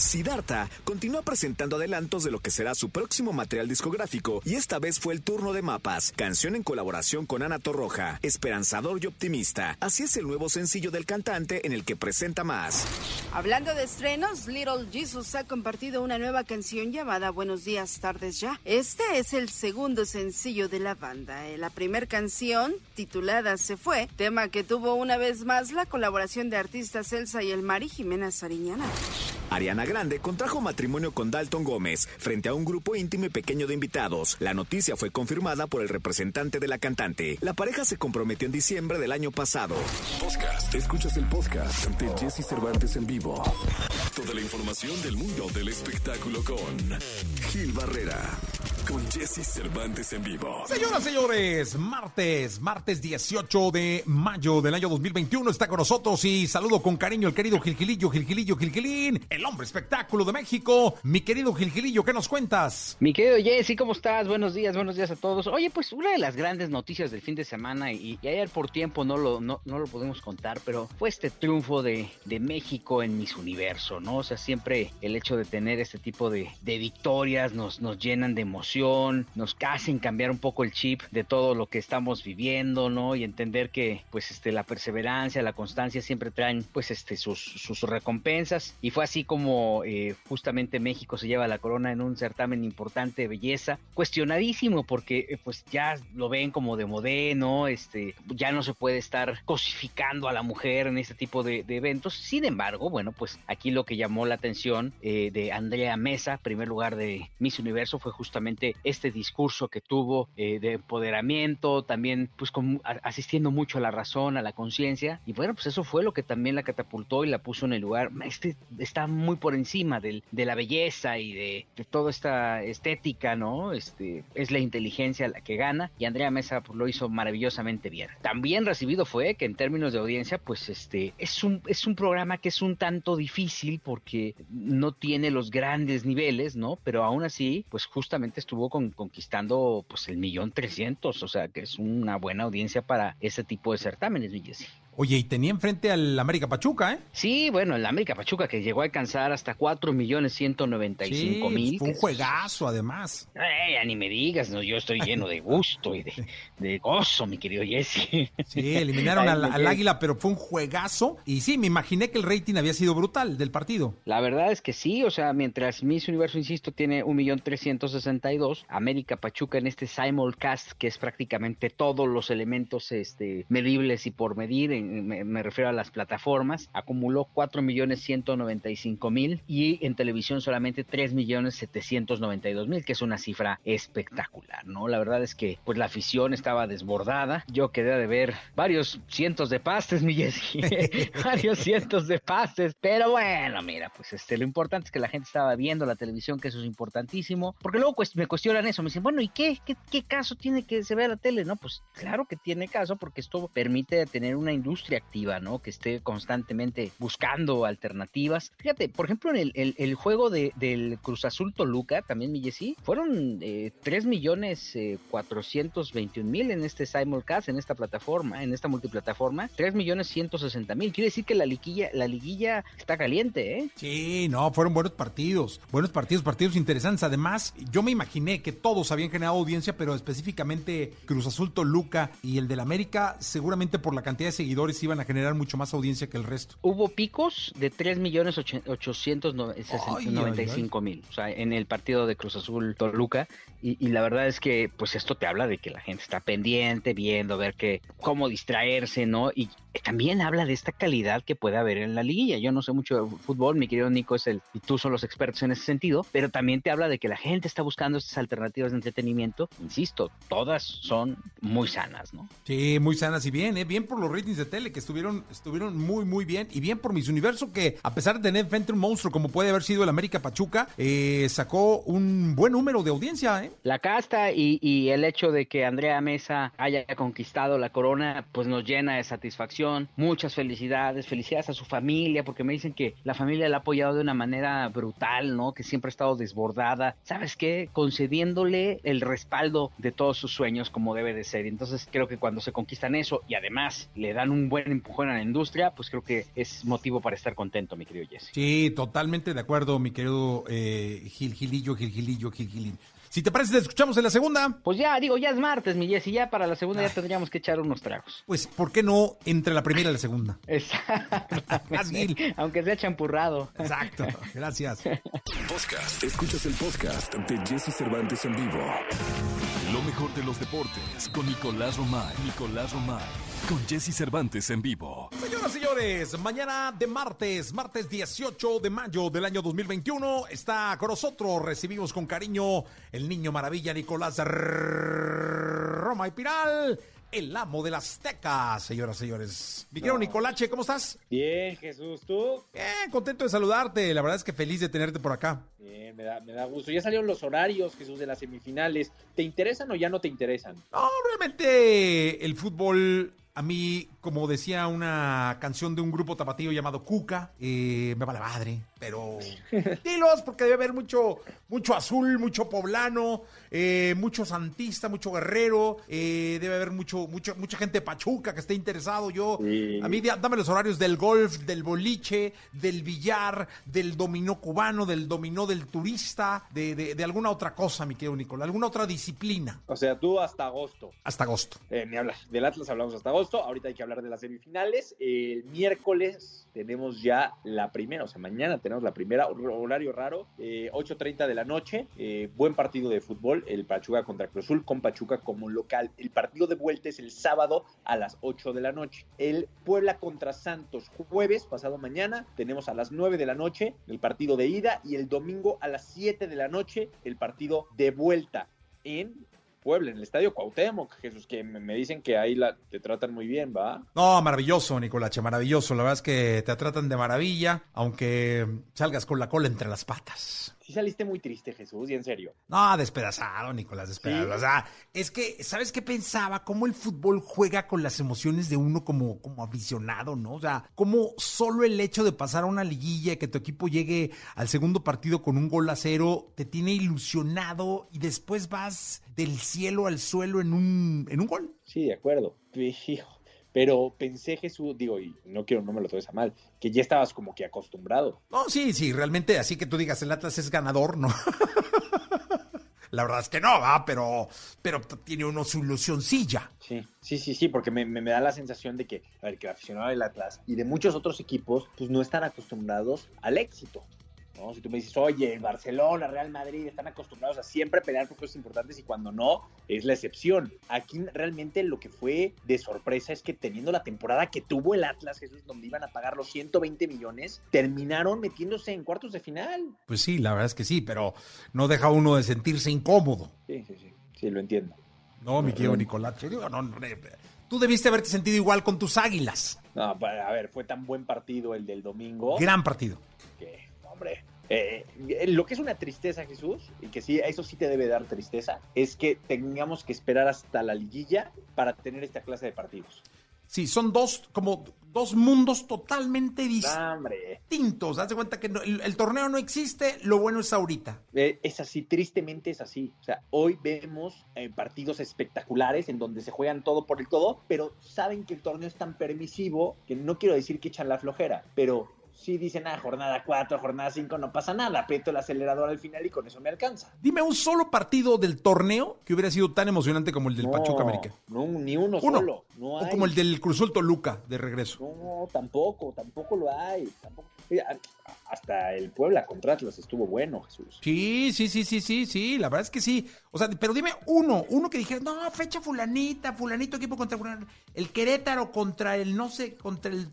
Siddhartha continúa presentando adelantos de lo que será su próximo material discográfico y esta vez fue el turno de Mapas, canción en colaboración con Ana Torroja, esperanzador y optimista. Así es el nuevo sencillo del cantante en el que presenta más. Hablando de estrenos, Little Jesus ha compartido una nueva canción llamada Buenos días, tardes ya. Este es el segundo sencillo de la banda. Eh, La primera canción, titulada Se fue, tema que tuvo una vez más la colaboración de artistas Elsa y el Mari Jimena Sariñana. Ariana Grande contrajo matrimonio con Dalton Gómez frente a un grupo íntimo y pequeño de invitados. La noticia fue confirmada por el representante de la cantante. La pareja se comprometió en diciembre del año pasado. Podcast. Escuchas el podcast de Jesse Cervantes en vivo. Toda la información del mundo del espectáculo con Gil Barrera. Con Jesse Cervantes en vivo. Señoras, señores, martes, martes 18 de mayo del año 2021 está con nosotros y saludo con cariño el querido Gilgilillo, Gilgilillo, Gilgilín, el hombre espectáculo de México. Mi querido Gilgilillo, ¿qué nos cuentas? Mi querido Jesse, ¿cómo estás? Buenos días, buenos días a todos. Oye, pues una de las grandes noticias del fin de semana, y, y ayer por tiempo no lo, no, no lo podemos contar, pero fue este triunfo de, de México en Miss Universo, ¿no? O sea, siempre el hecho de tener este tipo de, de victorias nos, nos llenan de emoción, nos hacen cambiar un poco el chip de todo lo que estamos viviendo, ¿no? Y entender que, pues, este, la perseverancia, la constancia siempre traen, pues, este, sus, sus recompensas. Y fue así como eh, justamente México se lleva la corona en un certamen importante de belleza, cuestionadísimo porque, eh, pues, ya lo ven como de modé, ¿no? Este, ya no se puede estar cosificando a la mujer en este tipo de, de eventos. Sin embargo, bueno, pues, aquí lo que llamó la atención eh, de Andrea Mesa, primer lugar de Miss Universo, fue justamente este discurso que tuvo eh, de empoderamiento, también pues con, asistiendo mucho a la razón, a la conciencia, y bueno, pues eso fue lo que también la catapultó y la puso en el lugar, este está muy por encima del, de la belleza y de, de, toda esta estética, ¿no? Este, es la inteligencia la que gana, y Andrea Mesa pues, lo hizo maravillosamente bien. También recibido fue que en términos de audiencia, pues este, es un, es un programa que es un tanto difícil porque no tiene los grandes niveles, ¿no? Pero aún así, pues justamente estuvo con, conquistando pues el millón trescientos, o sea que es una buena audiencia para ese tipo de certámenes, mi. Oye, y tenía enfrente al América Pachuca, ¿eh? Sí, bueno, el América Pachuca que llegó a alcanzar hasta 4 millones 195 sí, mil. Fue un juegazo, además. Eh, ya ni me digas, no, yo estoy lleno de gusto y de, de gozo, mi querido Jesse. Sí, eliminaron al, al, Águila, pero fue un juegazo. Y sí, me imaginé que el rating había sido brutal del partido. La verdad es que sí, o sea, mientras Miss Universo, insisto, tiene un millón trescientos sesenta y dos, América Pachuca en este simulcast, que es prácticamente todos los elementos este, medibles y por medir, en, me, refiero a las plataformas, acumuló 4 millones 195 mil y en televisión solamente 3 millones 792 mil, que es una cifra espectacular, ¿no? La verdad es que pues la afición estaba desbordada, yo quedé de ver varios cientos de pastes, mi Jessy, varios cientos de pastes, pero bueno, mira, pues este, lo importante es que la gente estaba viendo la televisión, que eso es importantísimo, porque luego pues, me cuestionan eso, me dicen, bueno, ¿y? ¿Qué, qué caso tiene que se vea la tele? No, pues claro que tiene caso, porque esto permite tener una industria activa, ¿no? Que esté constantemente buscando alternativas. Fíjate, por ejemplo, en el, juego de, del Cruz Azul Toluca, también mi Jessy, fueron eh, 3 millones eh, 421 mil en este simulcast, en esta plataforma, en esta multiplataforma, 3 millones 160 mil. Quiere decir que la liguilla, la liguilla está caliente, ¿eh? Sí, no, fueron buenos partidos, buenos partidos, partidos interesantes. Además, yo me imaginé que todos habían generado audiencia, pero específicamente Cruz Azul Toluca y el del América, seguramente por la cantidad de seguidores iban a generar mucho más audiencia que el resto. Hubo picos de 3 millones 895 mil, o sea, en el partido de Cruz Azul Toluca, y, y, la verdad es que, pues esto te habla de que la gente está pendiente, viendo, ver que, cómo distraerse, ¿no? Y también habla de esta calidad que puede haber en la liguilla. Yo no sé mucho de fútbol, mi querido Nico es el, y tú son los expertos en ese sentido, pero también te habla de que la gente está buscando estas alternativas de entretenimiento. Insisto, todas son muy sanas, ¿no? Sí, muy sanas y bien, ¿eh? Bien por los ratings de tele que estuvieron, estuvieron muy, muy bien. Y bien por Miss Universo que, a pesar de tener frente un monstruo como puede haber sido el América Pachuca, eh, sacó un buen número de audiencia, ¿eh? La casta y, y el hecho de que Andrea Mesa haya conquistado la corona, pues nos llena de satisfacción muchas felicidades, felicidades a su familia, porque me dicen que la familia la ha apoyado de una manera brutal, ¿no? Que siempre ha estado desbordada. ¿Sabes qué? Concediéndole el respaldo de todos sus sueños como debe de ser. Entonces creo que cuando se conquistan eso y además le dan un buen empujón a la industria, pues creo que es motivo para estar contento, mi querido Jesse. Sí, totalmente de acuerdo, mi querido eh, Gil Gilillo, Gil Gilillo, Gil Gilín. Si te parece, te escuchamos en la segunda. Pues ya, digo, ya es martes, mi Jessy, ya para la segunda ya tendríamos que echar unos tragos. Pues, ¿por qué no entre la primera y la segunda? Exactamente. Aunque sea champurrado. Exacto, gracias. Podcast. Escuchas el podcast de Jesse Cervantes en vivo. Lo mejor de los deportes con Nicolás Romay. Nicolás Romay. Con Jesse Cervantes en vivo. Señoras y señores, mañana de martes, martes 18 de mayo del año 2021, está con nosotros. Recibimos con cariño el niño maravilla Nicolás Roma y Piral el amo de las tecas, señoras y señores. Mi querido Nicolache, ¿cómo estás? Bien, Jesús, ¿tú? Bien, contento de saludarte. La verdad es que feliz de tenerte por acá. Bien, me da, me da gusto. Ya salieron los horarios, Jesús, de las semifinales. ¿Te interesan o ya no te interesan? No, realmente el fútbol a mí, como decía una canción de un grupo tapatío llamado Cuca, eh, me vale madre, pero dilos porque debe haber mucho, mucho azul, mucho poblano, eh, mucho santista, mucho guerrero, eh, debe haber mucho, mucho, mucha gente pachuca que esté interesado. Yo, a mí dame los horarios del golf, del boliche, del billar, del dominó cubano, del dominó del turista, de, de, alguna otra cosa, mi querido Nicolás, alguna otra disciplina. O sea, tú hasta agosto. Hasta agosto. ni hablas. Del Atlas hablamos hasta agosto Ahorita hay que hablar de las semifinales. El miércoles tenemos ya la primera, o sea, mañana tenemos la primera, horario raro, 8.30 eh, de la noche. Eh, buen partido de fútbol, el Pachuca contra Cruzul, con Pachuca como local. El partido de vuelta es el sábado a las 8 de la noche. El Puebla contra Santos, jueves, pasado mañana, tenemos a las 9 de la noche el partido de ida y el domingo a las 7 de la noche el partido de vuelta en Puebla, en el estadio Cuauhtémoc, Jesús, que me dicen que ahí la, te tratan muy bien, ¿va? No, maravilloso, Nicolache, maravilloso. La verdad es que te tratan de maravilla, aunque salgas con la cola entre las patas saliste muy triste, Jesús, y en serio. No, despedazado, Nicolás, despedazado. O sea, es que, ¿sabes qué pensaba? Cómo el fútbol juega con las emociones de uno como, como aficionado, ¿no? O sea, cómo solo el hecho de pasar a una liguilla y que tu equipo llegue al segundo partido con un gol a cero te tiene ilusionado y después vas del cielo al suelo en un, en un gol. Sí, de acuerdo. Hijo pero pensé, Jesús, digo, y no quiero, no me lo tomes a mal, que ya estabas como que acostumbrado. No, sí, sí, realmente, así que tú digas, el Atlas es ganador, ¿no? La verdad es que no, va, pero, pero tiene uno su ilusioncilla. Sí, sí, sí, sí, porque me, me, da la sensación de que, a ver, que el aficionado del Atlas y de muchos otros equipos, pues no están acostumbrados al éxito. Si tú me dices, oye, el Barcelona, Real Madrid están acostumbrados a siempre pelear por cosas importantes y cuando no, es la excepción. Aquí realmente lo que fue de sorpresa es que teniendo la temporada que tuvo el Atlas, Jesús, donde iban a pagar los 120 millones, terminaron metiéndose en cuartos de final. Pues sí, la verdad es que sí, pero no deja uno de sentirse incómodo. Sí, sí, sí, sí, lo entiendo. No, mi querido Nicolás, tú debiste haberte sentido igual con tus águilas. No, pues, a ver, fue tan buen partido el del domingo. Gran partido. Que, hombre, eh, lo que es una tristeza, Jesús, y que sí, eso sí te debe dar tristeza, es que tengamos que esperar hasta la liguilla para tener esta clase de partidos. Sí, son dos, como dos mundos totalmente distintos. Haz de cuenta que el, torneo no existe, lo bueno es ahorita. Eh, es así, tristemente es así. O sea, hoy vemos eh, partidos espectaculares en donde se juegan todo por el todo, pero saben que el torneo es tan permisivo que no quiero decir que echan la flojera, pero si dicen, ah, jornada 4, jornada 5, no pasa nada, aprieto el acelerador al final y con eso me alcanza. Dime un solo partido del torneo que hubiera sido tan emocionante como el del Pachuca América. No, ni uno, solo. No O como el del Cruzul Toluca de regreso. No, tampoco, tampoco lo hay. Tampoco hasta el Puebla contra Atlas estuvo bueno, Jesús. Sí, sí, sí, sí, sí, sí, la verdad es que sí. O sea, pero dime uno, uno que dijera, no, fecha fulanita, fulanito equipo contra El Querétaro contra el, no sé, contra el,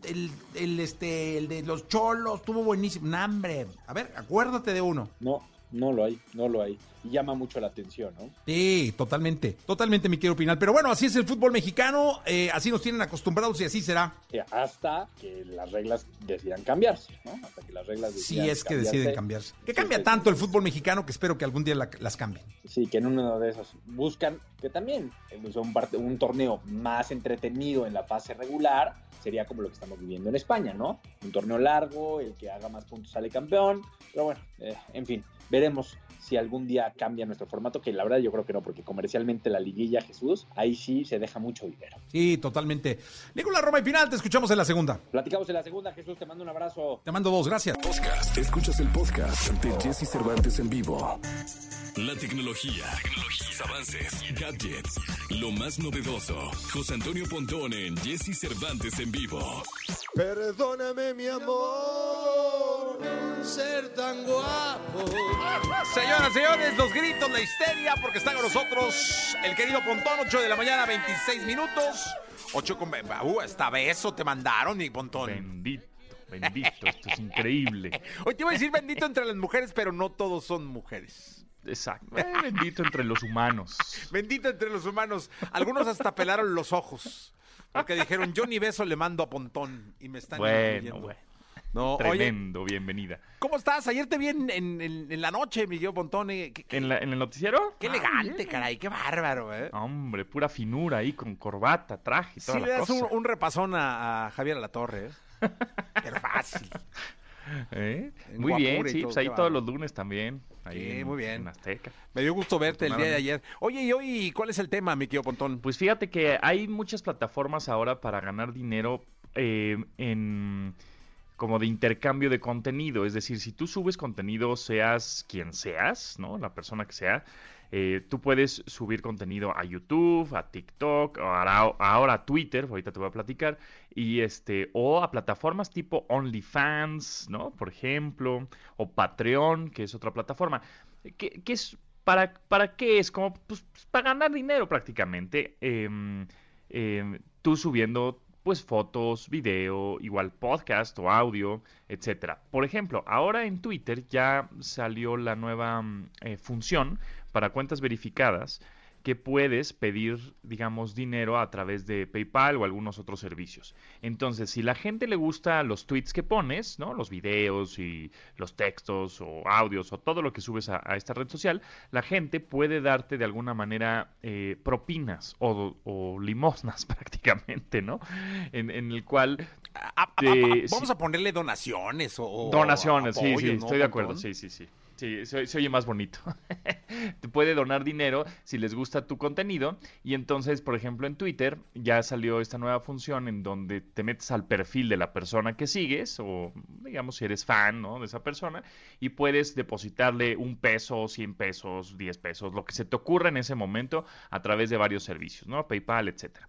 el, este, el de los Cholos, estuvo buenísimo. No, hombre, a ver, acuérdate de uno. No, no lo hay, no lo hay. Y llama mucho la atención, ¿no? Sí, totalmente, totalmente me quiero opinar. Pero bueno, así es el fútbol mexicano, eh, así nos tienen acostumbrados y así será. Hasta que las reglas decidan cambiarse, ¿no? Hasta que las reglas decidan Sí, es que deciden cambiarse. Que cambia tanto el fútbol mexicano que espero que algún día las cambien. Sí, que en uno de esos buscan que también un, un torneo más entretenido en la fase regular, sería como lo que estamos viviendo en España, ¿no? Un torneo largo, el que haga más puntos sale campeón, pero bueno, eh, en fin, veremos si algún día cambia nuestro formato, que la verdad yo creo que no, porque comercialmente la liguilla Jesús, ahí sí se deja mucho dinero. Sí, totalmente. Nicolás Roma y final, te escuchamos en la segunda. Platicamos en la segunda, Jesús, te mando un abrazo. Te mando dos, gracias. Podcast. Escuchas el podcast de Jesse Cervantes en vivo. La tecnología, tecnología, avances, gadgets, lo más novedoso. José Antonio Pontón en Jesse Cervantes en vivo. Perdóname, mi amor, ser tan guapo. Señoras, señores, los gritos, la histeria, porque está con nosotros el querido Pontón, 8 de la mañana, 26 minutos. 8 con. Uh, esta beso te mandaron, mi Pontón. Bendito. Bendito, esto es increíble. Hoy te iba a decir bendito entre las mujeres, pero no todos son mujeres. Exacto. Eh, bendito entre los humanos. Bendito entre los humanos. Algunos hasta pelaron los ojos. Porque dijeron, yo ni beso le mando a Pontón. Y me están Bueno, bueno. No, Tremendo, bienvenida. ¿Cómo estás? Ayer te vi en, la noche, Miguel Pontón. ¿En, ¿En, el noticiero? Qué elegante, caray, qué bárbaro, ¿eh? Hombre, pura finura ahí, con corbata, traje, toda sí, le das un, repasón a, Javier a la Torre, ¿eh? Qué fácil. ¿Eh? Muy bien, sí, pues ahí todos los lunes también. Ahí muy bien. En Azteca. Me dio gusto verte el día de ayer. Oye, y hoy, ¿cuál es el tema, mi querido Pontón? Pues fíjate que hay muchas plataformas ahora para ganar dinero eh, en como de intercambio de contenido. Es decir, si tú subes contenido, seas quien seas, ¿no? La persona que sea, eh, tú puedes subir contenido a YouTube, a TikTok, ahora, ahora a Twitter, ahorita te voy a platicar, y este, o a plataformas tipo OnlyFans, ¿no? Por ejemplo, o Patreon, que es otra plataforma. ¿Qué, es, para, para qué es? Como, pues, para ganar dinero prácticamente. Em, em, tú subiendo pues fotos, video, igual podcast o audio, etcétera. Por ejemplo, ahora en Twitter ya salió la nueva mm, eh, función para cuentas verificadas que puedes pedir, digamos, dinero a través de PayPal o algunos otros servicios. Entonces, si la gente le gusta los tweets que pones, ¿no? Los videos y los textos o audios o todo lo que subes a, esta red social, la gente puede darte de alguna manera eh, propinas o, limosnas prácticamente, ¿no? En, el cual... vamos a ponerle donaciones o... Donaciones, sí, sí, estoy de acuerdo, sí, sí, sí. Sí, se, oye más bonito. Te puede donar dinero si les gusta tu contenido. Y entonces, por ejemplo, en Twitter ya salió esta nueva función en donde te metes al perfil de la persona que sigues, o digamos si eres fan ¿no? de esa persona, y puedes depositarle un peso, 100 pesos, 10 pesos, lo que se te ocurra en ese momento a través de varios servicios, ¿no? PayPal, etcétera.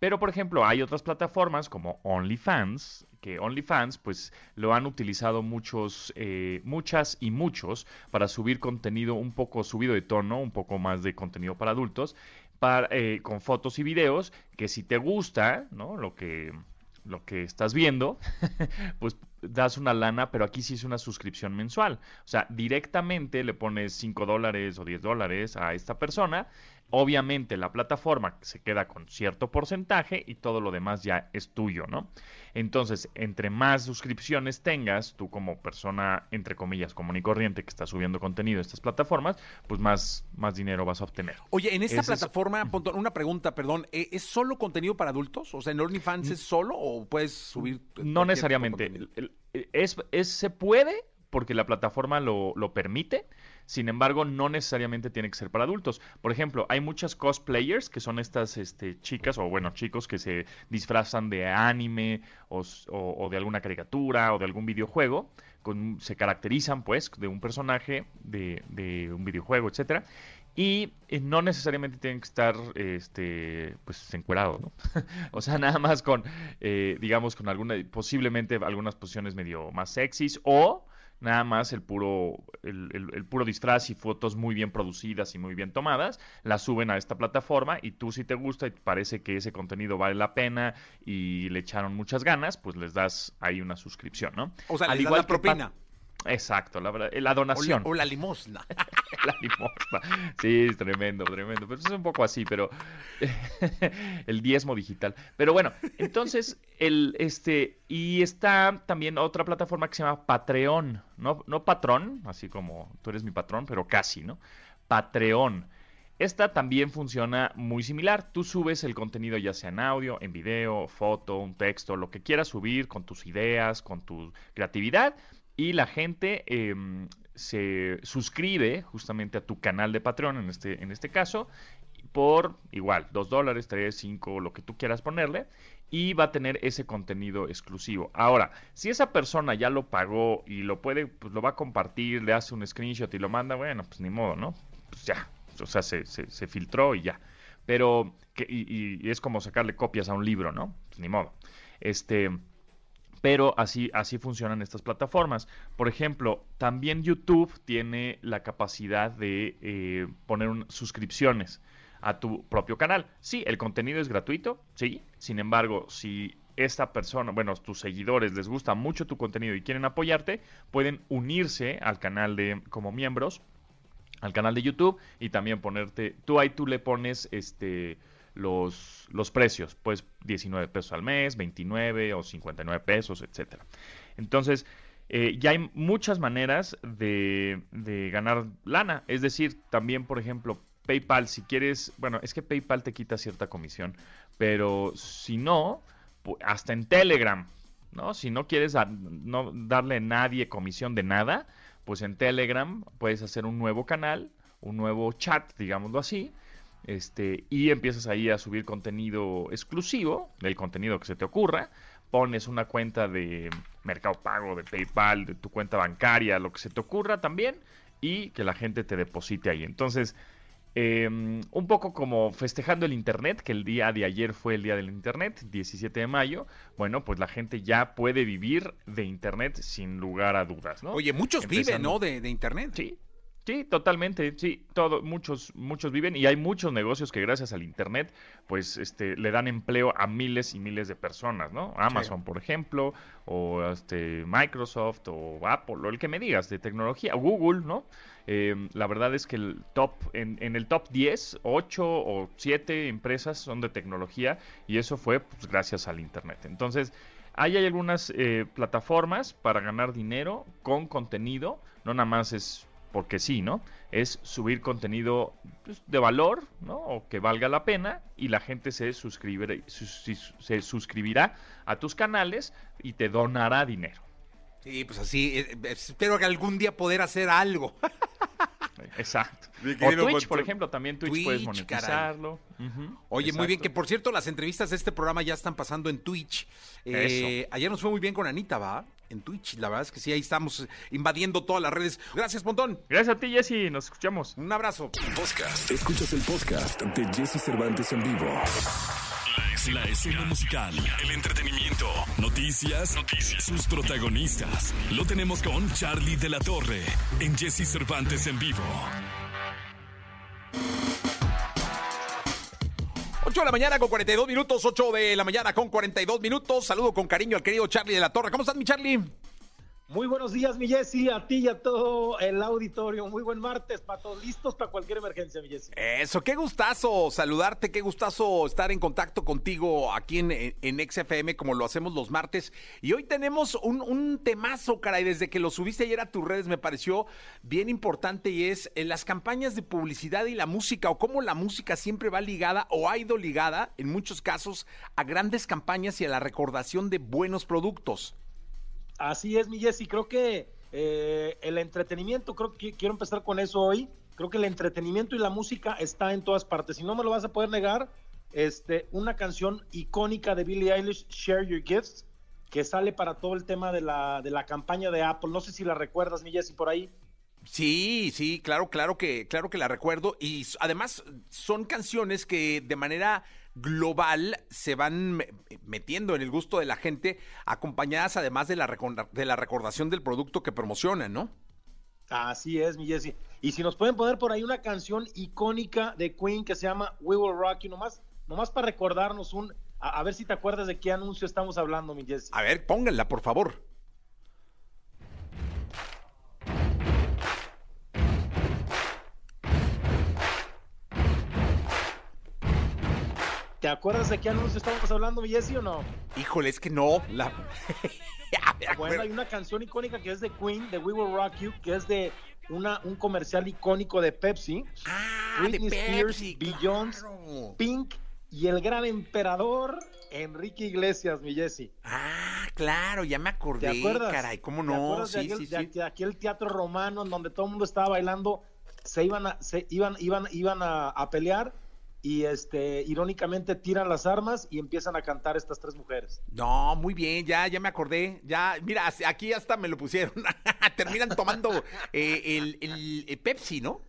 Pero, por ejemplo, hay otras plataformas como OnlyFans, que OnlyFans pues lo han utilizado muchos, eh, muchas y muchos para subir contenido un poco subido de tono, un poco más de contenido para adultos, para, eh, con fotos y videos, que si te gusta, ¿no? Lo que lo que estás viendo, pues das una lana, pero aquí sí es una suscripción mensual. O sea, directamente le pones 5 dólares o 10 dólares a esta persona Obviamente la plataforma se queda con cierto porcentaje y todo lo demás ya es tuyo, ¿no? Entonces, entre más suscripciones tengas, tú como persona, entre comillas, común y corriente que está subiendo contenido a estas plataformas, pues más, más dinero vas a obtener. Oye, en esta plataforma, una pregunta, perdón, ¿e-, ¿es solo contenido para adultos? O sea, ¿en OnlyFans es solo o puedes subir? No necesariamente. Es, es, se puede porque la plataforma lo, lo permite sin embargo, no necesariamente tiene que ser para adultos. Por ejemplo, hay muchas cosplayers que son estas este, chicas o bueno, chicos que se disfrazan de anime o, de alguna caricatura o de algún videojuego. Con, se caracterizan pues de un personaje de, de un videojuego, etcétera y eh, no necesariamente tienen que estar este pues encuerados ¿no? o sea nada más con eh, digamos con alguna posiblemente algunas posiciones medio más sexys o nada más el puro, el, puro disfraz y fotos muy bien producidas y muy bien tomadas, las suben a esta plataforma y tú si te gusta y parece que ese contenido vale la pena y le echaron muchas ganas, pues les das ahí una suscripción, ¿no? O sea, Al igual la propina. Exacto, la, la donación. O la, limosna. la limosna. Sí, es tremendo, tremendo. Pero es un poco así, pero el diezmo digital. Pero bueno, entonces, el, este, y está también otra plataforma que se llama Patreon, no, no patrón, así como tú eres mi patrón, pero casi, ¿no? Patreon. Esta también funciona muy similar. Tú subes el contenido ya sea en audio, en video, foto, un texto, lo que quieras subir con tus ideas, con tu creatividad y la gente em, se suscribe justamente a tu canal de Patreon en este, en este caso por igual, 2 dólares, 3, 5, lo que tú quieras ponerle, y va a tener ese contenido exclusivo. Ahora, si esa persona ya lo pagó y lo puede, pues lo va a compartir, le hace un screenshot y lo manda, bueno, pues ni modo, ¿no? Pues ya, o sea, se, se, filtró y ya. Pero, que, y, y, es como sacarle copias a un libro, ¿no? Pues ni modo. Este, pero así, así funcionan estas plataformas. Por ejemplo, también YouTube tiene la capacidad de eh, poner suscripciones a tu propio canal. Sí, el contenido es gratuito, sí. Sin embargo, si esta persona, bueno, tus seguidores les gusta mucho tu contenido y quieren apoyarte, pueden unirse al canal de como miembros al canal de YouTube y también ponerte, tú ahí tú le pones este los, los precios, pues 19 pesos al mes, 29 o 59 pesos, etcétera. Entonces, eh, ya hay muchas maneras de, de ganar lana. Es decir, también, por ejemplo, PayPal, si quieres, bueno, es que PayPal te quita cierta comisión, pero si no, hasta en Telegram, ¿no? Si no quieres no darle a nadie comisión de nada, pues en Telegram puedes hacer un nuevo canal, un nuevo chat, digámoslo así, este, y empiezas ahí a subir contenido exclusivo, del contenido que se te ocurra, pones una cuenta de Mercado Pago, de PayPal, de tu cuenta bancaria, lo que se te ocurra también, y que la gente te deposite ahí. Entonces, em, un poco como festejando el Internet, que el día de ayer fue el día del Internet, 17 de mayo, bueno, pues la gente ya puede vivir de Internet sin lugar a dudas, ¿no? Oye, muchos viven, ¿no? De, de Internet. Sí, Sí, totalmente, sí, todo, muchos, muchos viven y hay muchos negocios que gracias al internet, pues, este, le dan empleo a miles y miles de personas, ¿no? Amazon, por ejemplo, o este, Microsoft, o Apple, o el que me digas de tecnología, Google, ¿no? Em, la verdad es que el top, en, en, el top 10, 8 o 7 empresas son de tecnología y eso fue pues, gracias al internet. Entonces, ahí hay algunas eh, plataformas para ganar dinero con contenido, no nada más es porque sí, ¿no? Es subir contenido pues, de valor, ¿no? O que valga la pena y la gente se, suscribirá, se suscribirá a tus canales y te donará dinero. Sí, pues así, eh, eh, espero que algún día poder hacer algo. Exacto. O Twitch, por ejemplo, también Twitch, puedes monetizarlo. Oye, muy bien, que por cierto, las entrevistas de este programa ya están pasando en Twitch. Eh, ayer nos fue muy bien con Anita, ¿va? En Twitch, la verdad es que sí, ahí estamos invadiendo todas las redes. Gracias, Montón. Gracias a ti, Jesse. Nos escuchamos. Un abrazo. Podcast. Escuchas el podcast de Jesse Cervantes en vivo. La escena musical, el entretenimiento, noticias, noticias, sus protagonistas. Lo tenemos con Charlie de la Torre en Jesse Cervantes en vivo. 8 de la mañana con 42 minutos, 8 de la mañana con 42 minutos. Saludo con cariño al querido Charlie de la Torre. ¿Cómo estás, mi Charlie? Muy buenos días, mi Jessy, a ti y a todo el auditorio. Muy buen martes, patos, listos para cualquier emergencia, mi Jessy. Eso, qué gustazo saludarte, qué gustazo estar en contacto contigo aquí en, en XFM como lo hacemos los martes. Y hoy tenemos un, un temazo, caray, desde que lo subiste ayer a tus redes me pareció bien importante y es en las campañas de publicidad y la música o cómo la música siempre va ligada o ha ido ligada en muchos casos a grandes campañas y a la recordación de buenos productos. Así es, mi Jessy. Creo que eh, el entretenimiento, creo que quiero empezar con eso hoy. Creo que el entretenimiento y la música está en todas partes. Y no me lo vas a poder negar, este, una canción icónica de Billie Eilish, Share Your Gifts, que sale para todo el tema de la, de la campaña de Apple. No sé si la recuerdas, mi Jessy, por ahí. Sí, sí, claro, claro que, claro que la recuerdo. Y además son canciones que de manera global se van metiendo en el gusto de la gente, acompañadas además de la, de la recordación del producto que promocionan, ¿no? Así es, mi Jesse. Y si nos pueden poner por ahí una canción icónica de Queen que se llama We Will Rock You, nomás, nomás para recordarnos un, a, ver si te acuerdas de qué anuncio estamos hablando, mi Jesse. A ver, pónganla, por favor. ¿Te acuerdas de qué anuncio estábamos hablando, Jesse, o no? Híjole, es que no. La... bueno, hay una canción icónica que es de Queen, de We Will Rock You, que es de una, un comercial icónico de Pepsi. Ah, Britney de Spears, Beyoncé, claro. Pink y el gran emperador Enrique Iglesias, mi Jesse. Ah, claro, ya me acordé, ¿Te acuerdas? caray, ¿cómo ¿Te no? acuerdas de Sí, aquel, sí, de sí. aquel- aquel teatro romano en donde todo el mundo estaba bailando, se iban a, se iban, iban, iban a, a pelear y este irónicamente tiran las armas y empiezan a cantar estas tres mujeres. No, muy bien, ya, ya me acordé. Ya, mira, aquí hasta me lo pusieron. Terminan tomando eh, el, el- el Pepsi, ¿no?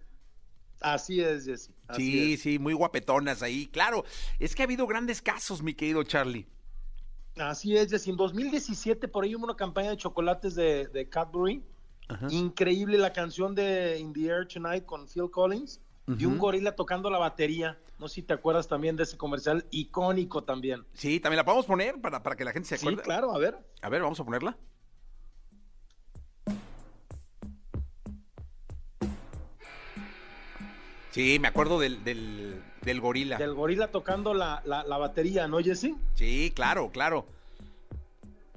Así es, Jesse. así Sí, es. sí, muy guapetonas ahí. Claro, es que ha habido grandes casos, mi querido Charlie. Así es, Jesse. En 2017 por ahí hubo una campaña de chocolates de, de Cadbury. Increíble la canción de In the Air Tonight con Phil Collins y un gorila tocando la batería. No sé si te acuerdas también de ese comercial icónico también. Sí, también la podemos poner para, para que la gente se Sí, acuerde. claro, a ver. A ver, vamos a ponerla. Sí, me acuerdo del, del, del gorila. Del gorila tocando la, la, la batería, ¿no, Jesse? Sí, claro, claro.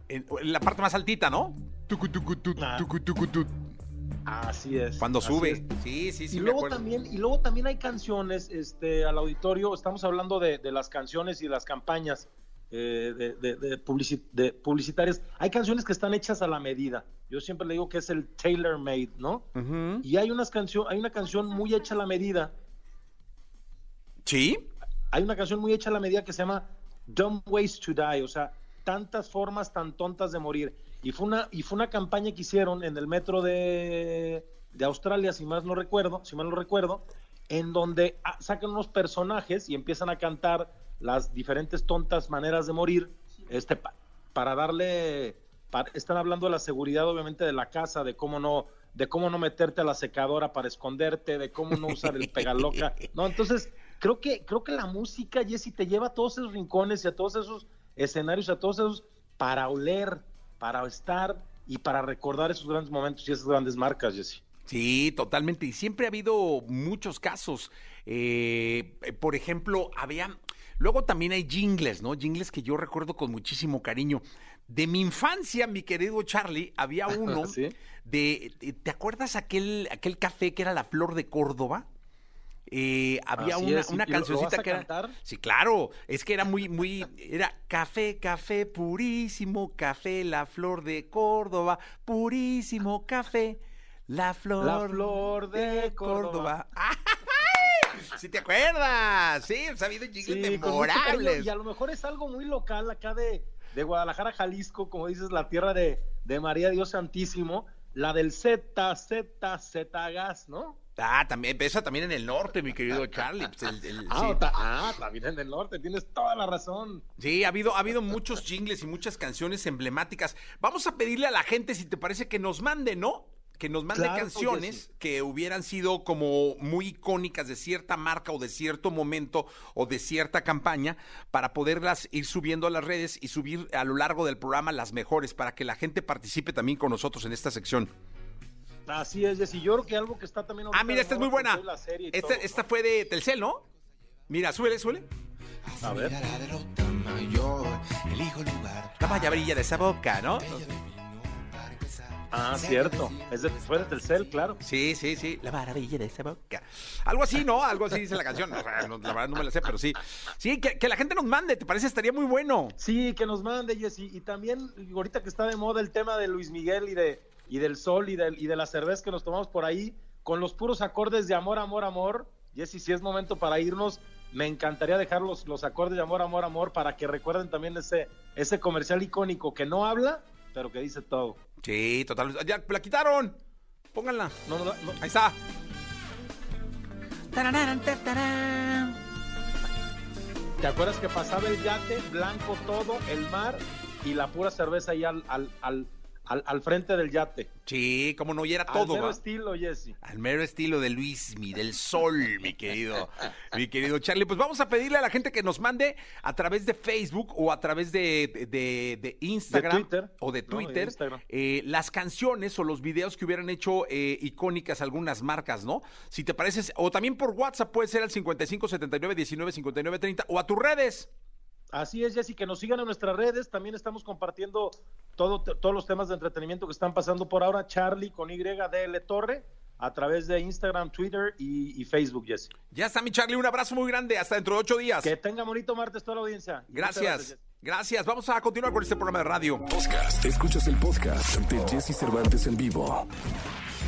En, en la parte más altita, ¿no? Tucu, tucu, tu, Ah. Así es. Cuando así sube. es. Sí, sí, sí, y luego también y luego también hay canciones este al auditorio estamos hablando de, de las canciones y las campañas eh, de, de- de publici- de publicitarias hay canciones que están hechas a la medida yo siempre le digo que es el tailor made no y hay unas canción hay una canción muy hecha a la medida Sí, hay una canción muy hecha a la medida que se llama Dumb Ways to Die, o sea, tantas formas tan tontas de morir. Y fue una, y fue una campaña que hicieron en el metro de, de Australia, si más no recuerdo, si mal no recuerdo, en donde ah, sacan unos personajes y empiezan a cantar las diferentes tontas maneras de morir, este, pa- para darle, están hablando de la seguridad, obviamente, de la casa, de cómo no, de cómo no meterte a la secadora para esconderte, de cómo no usar el pegaloca, no, entonces creo que, creo que la música, Jessy, te lleva a todos esos rincones y a todos esos escenarios, a todos esos para oler, para estar y para recordar esos grandes momentos y esas grandes marcas, Jessy. Sí, totalmente. Y siempre ha habido muchos casos. Eh, por ejemplo, había. Luego también hay jingles, ¿no? Jingles que yo recuerdo con muchísimo cariño. De mi infancia, mi querido Charlie, había uno de- ¿Te acuerdas aquel, aquel café que era la flor de Córdoba? Eh, había Así una, es, ¿y una lo- lo vas cancioncita que era. cantar? Sí, claro. Es que era muy, muy. Era café, café purísimo, café, la flor de Córdoba, purísimo café, la flor, La flor de Córdoba. Si te acuerdas, sí, ha habido jingles Sí, memorables. y a lo mejor es algo muy local acá de, de Guadalajara, Jalisco, como dices, la tierra de, de María Dios Santísimo, la del Z, Z, Z Gas, ¿no? Ah, también, esa también en el norte, mi querido Charlie. pues, el- el- Ah, sí. ta- ah, también en el norte, tienes toda la razón. Sí, ha habido, ha habido muchos jingles y muchas canciones emblemáticas. Vamos a pedirle a la gente, si te parece, que nos mande, ¿no? Que nos mande Claro, canciones que hubieran sido como muy icónicas de cierta marca o de cierto momento o de cierta campaña para poderlas ir subiendo a las redes y subir a lo largo del programa las mejores para que la gente participe también con nosotros en esta sección. Así es, Jessy. Yo creo que algo que está también. Ah, mira, esta es muy buena. Esta, todo, esta fue de Telcel, ¿no? Mira, súbele, súbele. A ver. La vaya brilla de esa boca, ¿no? Ah, cierto. Es de, fue de Telcel, claro. Sí, sí, sí. La maravilla de esa boca. Algo así, ¿no? Algo así dice la canción. O sea, no, la verdad no me la sé, pero sí. Sí, que, que la gente nos mande, ¿te parece? Estaría muy bueno. Sí, que nos mande, Jessy. Y también, ahorita que está de moda el tema de Luis Miguel y de y del sol y, del, y de la cerveza que nos tomamos por ahí, con los puros acordes de amor, amor, amor. Jessy, si es momento para irnos, me encantaría dejar los, los acordes de amor, amor, amor, para que recuerden también ese, ese comercial icónico que no habla, pero que dice todo. Sí, total. Ya, la quitaron. Pónganla. No, no, no. Ahí está. ¿Te acuerdas que pasaba el yate, blanco todo, el mar y la pura cerveza ahí al, al, al, al, al frente del yate. Sí, como no, y era todo. Al mero estilo, Jesse. Al mero estilo de Luismi, del sol, mi querido, mi querido Charlie. Pues vamos a pedirle a la gente que nos mande a través de Facebook o a través de, de, de Instagram Twitter. o de No, de Twitter eh, las canciones o los videos que hubieran hecho eh, icónicas algunas marcas, ¿no? Si te pareces, o también por WhatsApp puede ser al 55 79 19 59 30 o a tus redes. Así es, Jessy, que nos sigan en nuestras redes. También estamos compartiendo todo, todos los temas de entretenimiento que están pasando por ahora. Charlie con YDL Torre a través de Instagram, Twitter y, y Facebook, Jessy. Ya está, mi Charlie, un abrazo muy grande. Hasta dentro de ocho días. Que tenga bonito martes toda la audiencia. Gracias. Jessy. Gracias. Vamos a continuar con este programa de radio. Podcast. Escuchas el podcast de Jesse Cervantes en vivo.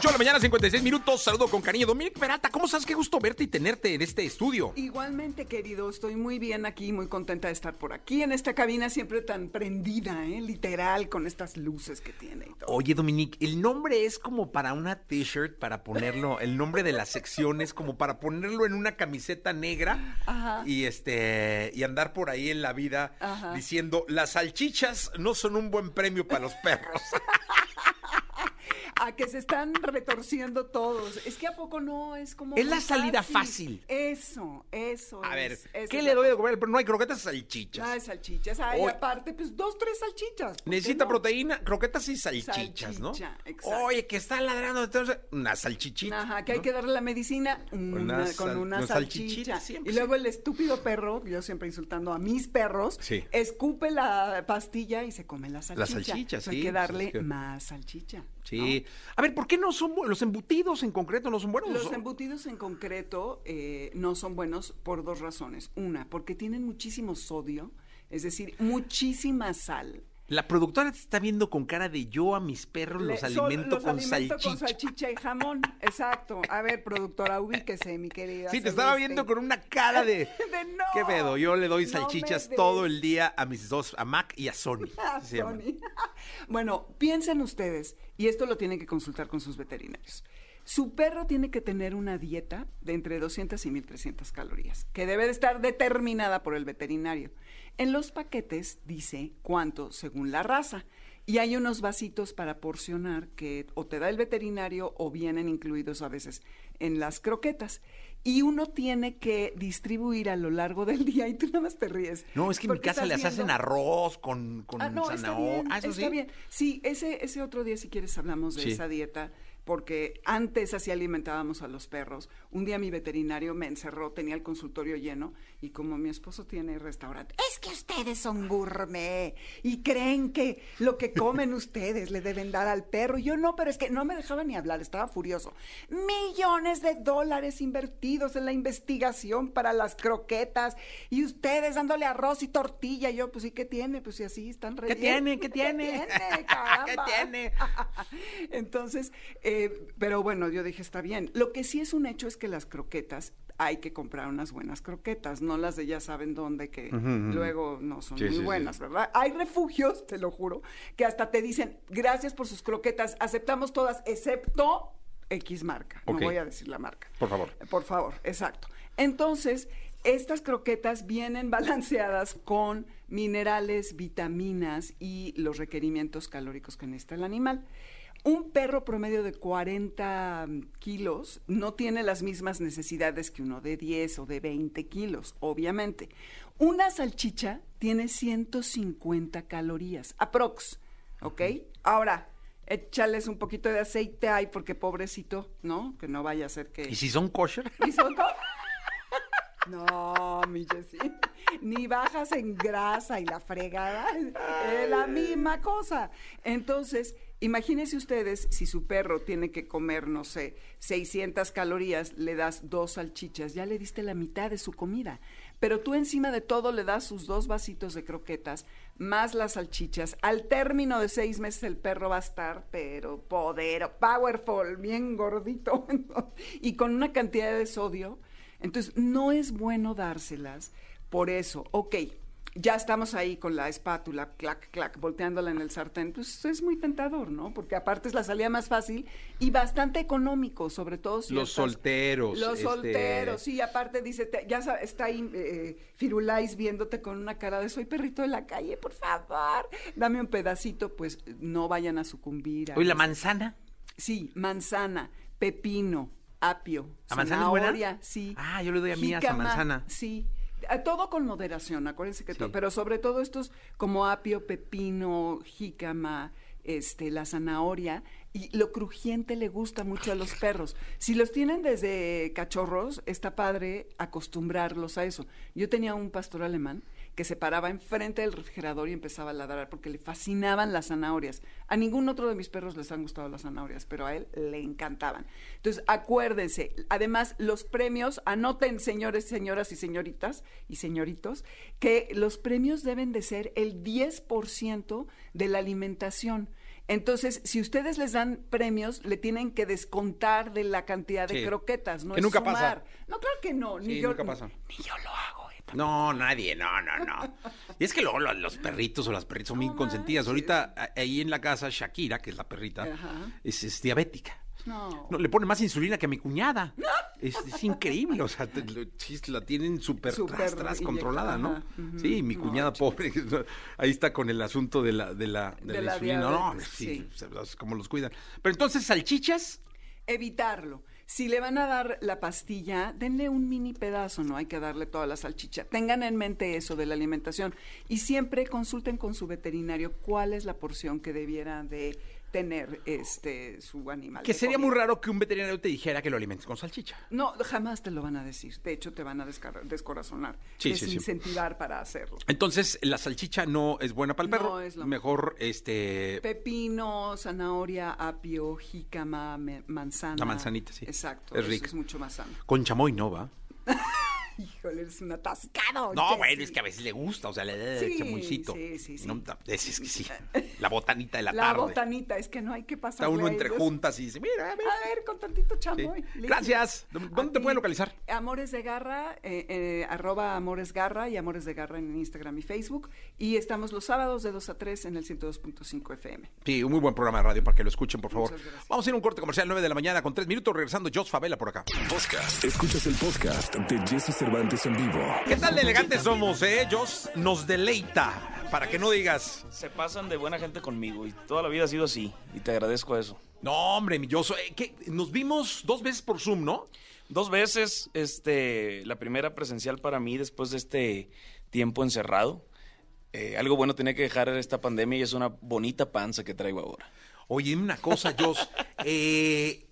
8 de la mañana, 56 minutos. Saludo con cariño. Dominic Peralta, ¿cómo estás? Qué gusto verte y tenerte en este estudio. Igualmente, querido, estoy muy bien aquí, muy contenta de estar por aquí en esta cabina siempre tan prendida, ¿eh? literal, con estas luces que tiene y todo. Oye, Dominic, el nombre es como para una t-shirt, para ponerlo, el nombre de la sección es como para ponerlo en una camiseta negra Ajá. y este y andar por ahí en la vida Ajá. diciendo las salchichas no son un buen premio para los perros. A que se están retorciendo todos. Es que a poco no es como. Es la salida fácil. Eso, eso. A es, ver, ¿qué le la doy de comer? Pero no hay croquetas salchichas. Ah, salchichas. Ay, Oye. aparte, pues dos, tres salchichas. ¿por qué Necesita no? proteína, croquetas y salchichas, ¿no? Salchicha, exacto. Oye, que está ladrando, entonces, una salchichita. Ajá, que hay ¿no? que darle la medicina una- Una con una una salchicha. siempre, y luego el estúpido perro, yo siempre insultando a mis perros, Sí. escupe la pastilla y se come la salchicha. salchicha, Entonces Hay sí, que pues, darle es que- más salchicha. Sí. A ver, ¿por qué no son los embutidos en concreto no son buenos? Los ¿O- embutidos en concreto eh, no son buenos por dos razones. Una, porque tienen muchísimo sodio, es decir, muchísima sal. La productora te está viendo con cara de yo a mis perros los Le- alimento los con alimento salchicha. con salchicha y jamón. Exacto. A ver, productora, ubíquese, mi querida. Sí, te estaba viendo con una cara de... De no. ¿Qué pedo? Yo le doy salchichas todo el día a mis dos, a Mac y a Sony. Llaman. Sony. bueno, piensen ustedes, y esto lo tienen que consultar con sus veterinarios. Su perro tiene que tener una dieta de entre 200 y 1300 calorías, que debe de estar determinada por el veterinario. En los paquetes dice cuánto según la raza. Y hay unos vasitos para porcionar que o te da el veterinario o vienen incluidos a veces en las croquetas. Y uno tiene que distribuir a lo largo del día y tú nada más te ríes. No, es que en mi casa les hacen arroz con, con Ah, no, está zanahoria. bien, Ah, eso está sí. bien. Sí, ese, ese otro día, si quieres, hablamos de Sí. esa dieta, porque antes así alimentábamos a los perros. Un día mi veterinario me encerró, tenía el consultorio lleno, y como mi esposo tiene restaurante, es que ustedes son gourmet y creen que lo que comen ustedes le deben dar al perro. Y yo no, pero es que no me dejaba ni hablar, estaba furioso. Millones de dólares invertidos en la investigación para las croquetas, y ustedes dándole arroz y tortilla. Y yo, pues sí, ¿qué tiene? Pues si así están ¿Qué rellenos. tiene? ¿Qué tiene? tiene? Caramba. ¿Qué tiene? Entonces, eh, pero bueno, yo dije, está bien. Lo que sí es un hecho es que las croquetas, hay que comprar unas buenas croquetas, no las de ya saben dónde, que luego no son Sí, muy sí, sí. buenas, ¿verdad? Hay refugios, te lo juro, que hasta te dicen, gracias por sus croquetas, aceptamos todas, excepto X marca. No voy a decir la marca. Por favor. Por favor, exacto. Entonces, estas croquetas vienen balanceadas con minerales, vitaminas y los requerimientos calóricos que necesita el animal. Un perro promedio de 40 kilos no tiene las mismas necesidades que uno de 10 o de 20 kilos, obviamente. Una salchicha tiene 150 calorías, aprox, ¿ok? Ahora, échales un poquito de aceite ahí porque pobrecito, ¿no? Que no vaya a ser que... ¿Y si son kosher? ¿Y son co- No, mi Jessy. Ni bajas en grasa y la fregada. Es la misma cosa. Entonces, imagínense ustedes, si su perro tiene que comer, no sé, 600 calorías, le das dos salchichas, ya le diste la mitad de su comida. Pero tú encima de todo le das sus dos vasitos de croquetas, más las salchichas. Al término de seis meses el perro va a estar, pero poder, powerful, bien gordito, y con una cantidad de sodio. Entonces, no es bueno dárselas por eso. Ok, ya estamos ahí con la espátula, clac, clac, volteándola en el sartén, pues es muy tentador, ¿no? Porque aparte es la salida más fácil y bastante económico, sobre todo si Los solteros. Los este, solteros, sí, aparte dice, te- ya está ahí eh, Firulais viéndote con una cara de soy perrito de la calle, por favor, dame un pedacito, pues no vayan a sucumbir. a Oye, la manzana. Sí, manzana, pepino, apio, ¿La manzana es buena? sí. Ah, yo le doy a mí a esa manzana. Sí. Todo con moderación, acuérdense que todo, pero sobre todo estos como apio, pepino, jícama, este, la zanahoria y lo crujiente le gusta mucho a los perros. Si los tienen desde cachorros, está padre acostumbrarlos a eso. Yo tenía un pastor alemán que se paraba enfrente del refrigerador y empezaba a ladrar porque le fascinaban las zanahorias. A ningún otro de mis perros les han gustado las zanahorias, pero a él le encantaban. Entonces, acuérdense, además los premios, anoten señores, señoras y señoritas y señoritos, que los premios deben de ser el 10% de la alimentación. Entonces, si ustedes les dan premios, le tienen que descontar de la cantidad de Sí. croquetas, no Que es nunca sumar. pasa. No, claro que no, ni Sí, yo nunca pasa. Ni yo lo hago. No, nadie, no, no, no. Y es que luego lo- los perritos o las perritas son muy consentidas. Ahorita ahí en la casa, Shakira, que es la perrita, es, es diabética. No. No, le pone más insulina que a mi cuñada. Es, es increíble, o sea, te- lo- sí, la tienen súper tras, tras controlada, ¿no? Sí, mi No, cuñada pobre, ahí está con el asunto de la, de la, de De la la insulina. No, diabetes, sí, sí. los- como los cuidan. Pero entonces, salchichas, evitarlo. Si le van a dar la pastilla, denle un mini pedazo, no hay que darle toda la salchicha. Tengan en mente eso de la alimentación y siempre consulten con su veterinario cuál es la porción que debiera de tener este su animal. que sería comida. muy raro que un veterinario te dijera que lo alimentes con salchicha. No, jamás te lo van a decir. De hecho, te van a descorazonar, Sí, sí, sí. desincentivar para hacerlo. Entonces, la salchicha no es buena para el No perro. es lo Mejor, este, Pepino, zanahoria, apio, jícama, manzana. La manzanita, sí. Exacto. Es rica. es mucho más sano. con chamoy no va. Híjole, eres un atascado. No, bueno, es que a veces le gusta, o sea, le da el Sí, chamoycito. sí, sí, sí. No, es, es que sí. La botanita de la, La tarde. botanita, es que no hay que pasar. Está uno entre juntas y dice, mira, a ver. A ver, con tantito chamoy. Sí. listo. Gracias. ¿Dónde A te pueden localizar? Amores de Garra, eh, eh, arroba Amores Garra y Amores de Garra en Instagram y Facebook. Y estamos los sábados de 2 a 3 en el 102.5 FM. Sí, un muy buen programa de radio para que lo escuchen, por favor. Vamos a ir a un corte comercial 9 de la mañana con 3 minutos, regresando Jos Favela por acá. Podcast. Escuchas el podcast de Jesse Cervantes en vivo. ¿Qué tal de elegantes somos, eh? Jos nos deleita, para que no digas... Se pasan de buena gente conmigo y toda la vida ha sido así y te agradezco eso. No, hombre, mi eh, ¿qué? nos vimos dos veces por Zoom, ¿no? Dos veces, este, la primera presencial para mí después de este tiempo encerrado. Eh, algo bueno tenía que dejar esta pandemia y es una bonita panza que traigo ahora. Oye, una cosa, Jos, eh,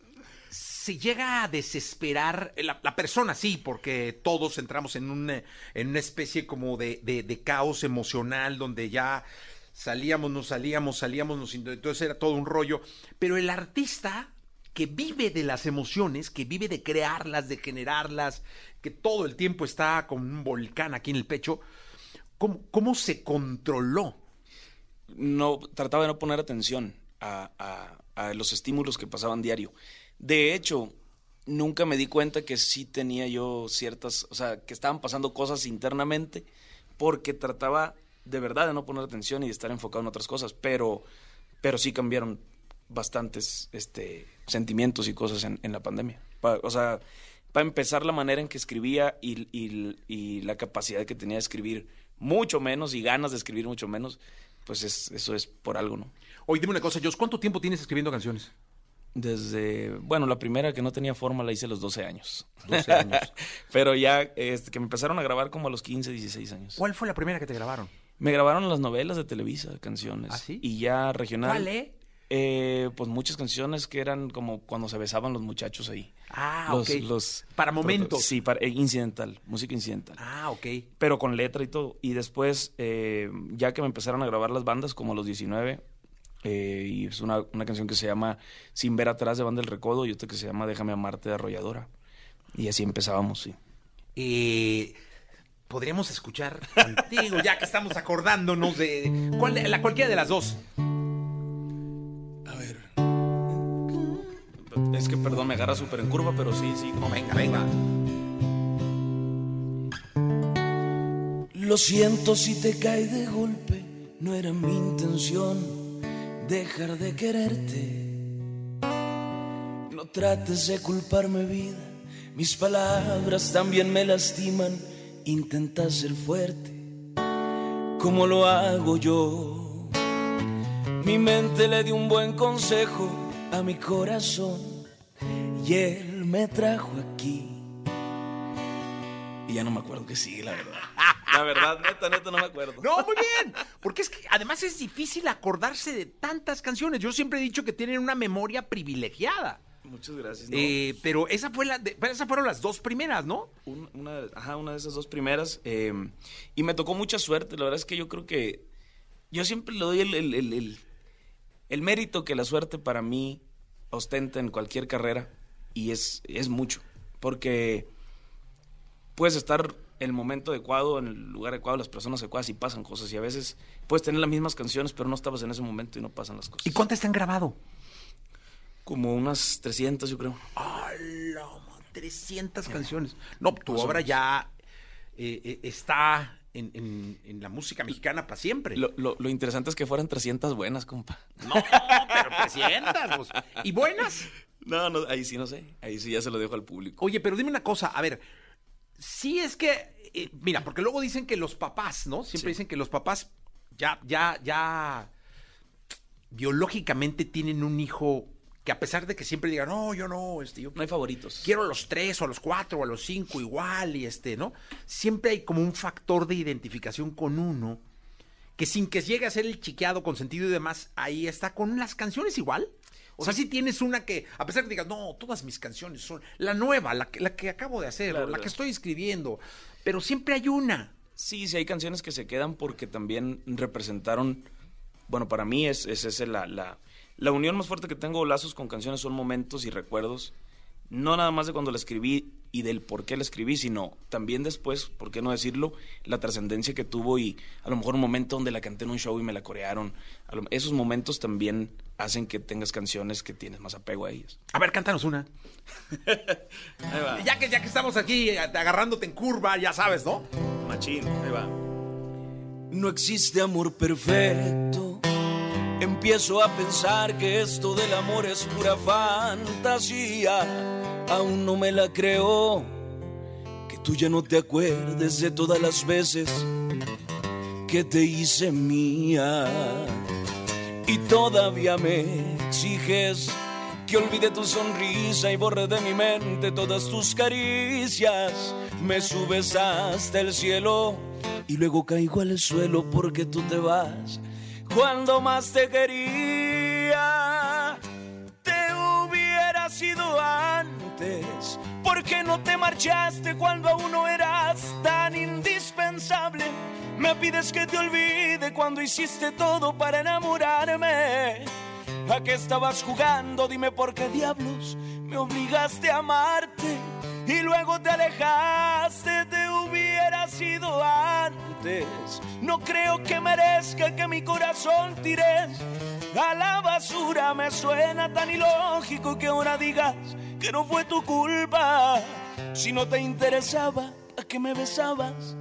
se llega a desesperar eh, la, persona, sí, porque todos entramos en una, en una especie como de, de- de caos emocional donde ya salíamos, nos salíamos, salíamos, nos... Entonces era todo un rollo. Pero el artista que vive de las emociones, que vive de crearlas, de generarlas, que todo el tiempo está con un volcán aquí en el pecho, ¿cómo, cómo se controló? no trataba de no poner atención a, a- a los estímulos que pasaban diario. De hecho, nunca me di cuenta que sí tenía yo ciertas, o sea, que estaban pasando cosas internamente, porque trataba de verdad de no poner atención y de estar enfocado en otras cosas, pero, pero sí cambiaron bastantes este, sentimientos y cosas en, la pandemia. Pa- o sea, para empezar, la manera en que escribía y, y- y la capacidad que tenía de escribir mucho menos y ganas de escribir mucho menos, pues es- eso es por algo, ¿no? Oye, dime una cosa, Jos, ¿cuánto tiempo tienes escribiendo canciones? Desde, bueno, la primera que no tenía forma la hice a los 12 años. 12 años. Pero ya, este, que me empezaron a grabar como a los 15, 16 años. ¿Cuál fue la primera que te grabaron? Me grabaron las novelas de Televisa, canciones. ¿Ah, sí? Y ya regional. ¿Cuál, eh? Eh, pues muchas canciones que eran como cuando se besaban los muchachos ahí. Ah, Los- ok. los- Para momentos. Sí, para, eh, incidental, música incidental. Ah, ok. Pero con letra y todo. Y después, eh, ya que me empezaron a grabar las bandas, como a los 19, eh, y es una, una canción que se llama Sin ver atrás de Banda del Recodo y otra que se llama Déjame amarte de Arrolladora. Y así empezábamos, sí. Eh, Podríamos escuchar contigo, ya que estamos acordándonos de. ¿cuál de- la, cualquiera de las dos. Es que, perdón, me agarra súper en curva, pero sí, sí. No, venga, venga. Lo siento si te cae de golpe, no era mi intención dejar de quererte. No trates de culparme vida, mis palabras también me lastiman. Intenta ser fuerte, como lo hago yo. Mi mente le dio un buen consejo a mi corazón y él me trajo aquí. Y ya no me acuerdo que sigue, la verdad. La verdad, neta, neta, no me acuerdo. No, muy bien. Porque es que además es difícil acordarse de tantas canciones. Yo siempre he dicho que tienen una memoria privilegiada. Muchas gracias. Eh, pero esa fue la esas fueron las dos primeras, ¿no? una, ajá, una de esas dos primeras. Eh, y me tocó mucha suerte. La verdad es que yo creo que yo siempre le doy el, el, el, mérito que la suerte para mí ostenta en cualquier carrera. Y es, es mucho. Porque puedes estar el momento adecuado, en el lugar adecuado, las personas adecuadas y pasan cosas. Y a veces puedes tener las mismas canciones, pero no estabas en ese momento y no pasan las cosas. ¿Y cuántas te han grabado? Como unas 300, yo creo. ¡Hala! 300 canciones. No, tu obra ya eh, eh, está en, la música mexicana para siempre. Lo, lo, interesante es que fueran 300 buenas, compa. No, pero 300. Pues. ¿Y buenas? No, no, ahí sí no sé. Ahí sí ya se lo dejo al público. Oye, pero dime una cosa. A ver, sí es que, eh, mira, porque luego dicen que los papás, ¿no? Siempre dicen que los papás ya, ya, ya biológicamente tienen un hijo que a pesar de que siempre digan, no, yo no, este, yo no hay favoritos. Quiero a los tres o a los cuatro o a los cinco igual y este, ¿no? Siempre hay como un factor de identificación con uno que sin que llegue a ser el chiqueado con sentido y demás, ahí está con las canciones igual. O sea, si tienes una que, a pesar de que digas, no, todas mis canciones son la nueva, la que, la que acabo de hacer, la que estoy escribiendo, pero siempre hay una. Sí, sí, hay canciones que se quedan porque también representaron, bueno, para mí es, es, es la, la, la unión más fuerte que tengo, lazos con canciones, son momentos y recuerdos no nada más de cuando la escribí y del por qué la escribí, sino también después, por qué no decirlo, la trascendencia que tuvo y a lo mejor un momento donde la canté en un show y me la corearon. esos momentos también hacen que tengas canciones que tienes más apego a ellas. A ver, cántanos una. Ya, que, ya que estamos aquí agarrándote en curva, ya sabes, ¿no? Machín, ahí va. No existe amor perfecto Empiezo a pensar que esto del amor es pura fantasía. Aún no me la creo. Que tú ya no te acuerdes de todas las veces que te hice mía. Y todavía me exiges que olvide tu sonrisa y borre de mi mente todas tus caricias. Me subes hasta el cielo y luego caigo al suelo porque tú te vas cuando más te quería. Te hubiera sido antes, porque no te marchaste cuando aún no eras tan indispensable. Me pides que te olvide cuando hiciste todo para enamorarme. ¿A qué estabas jugando? Dime por qué diablos me obligaste a amarte y luego te alejaste. Te hubiera sido antes. No creo que merezca que mi corazón tires a la basura. Me suena tan ilógico que ahora digas que no fue tu culpa. Si no te interesaba, ¿a qué me besabas?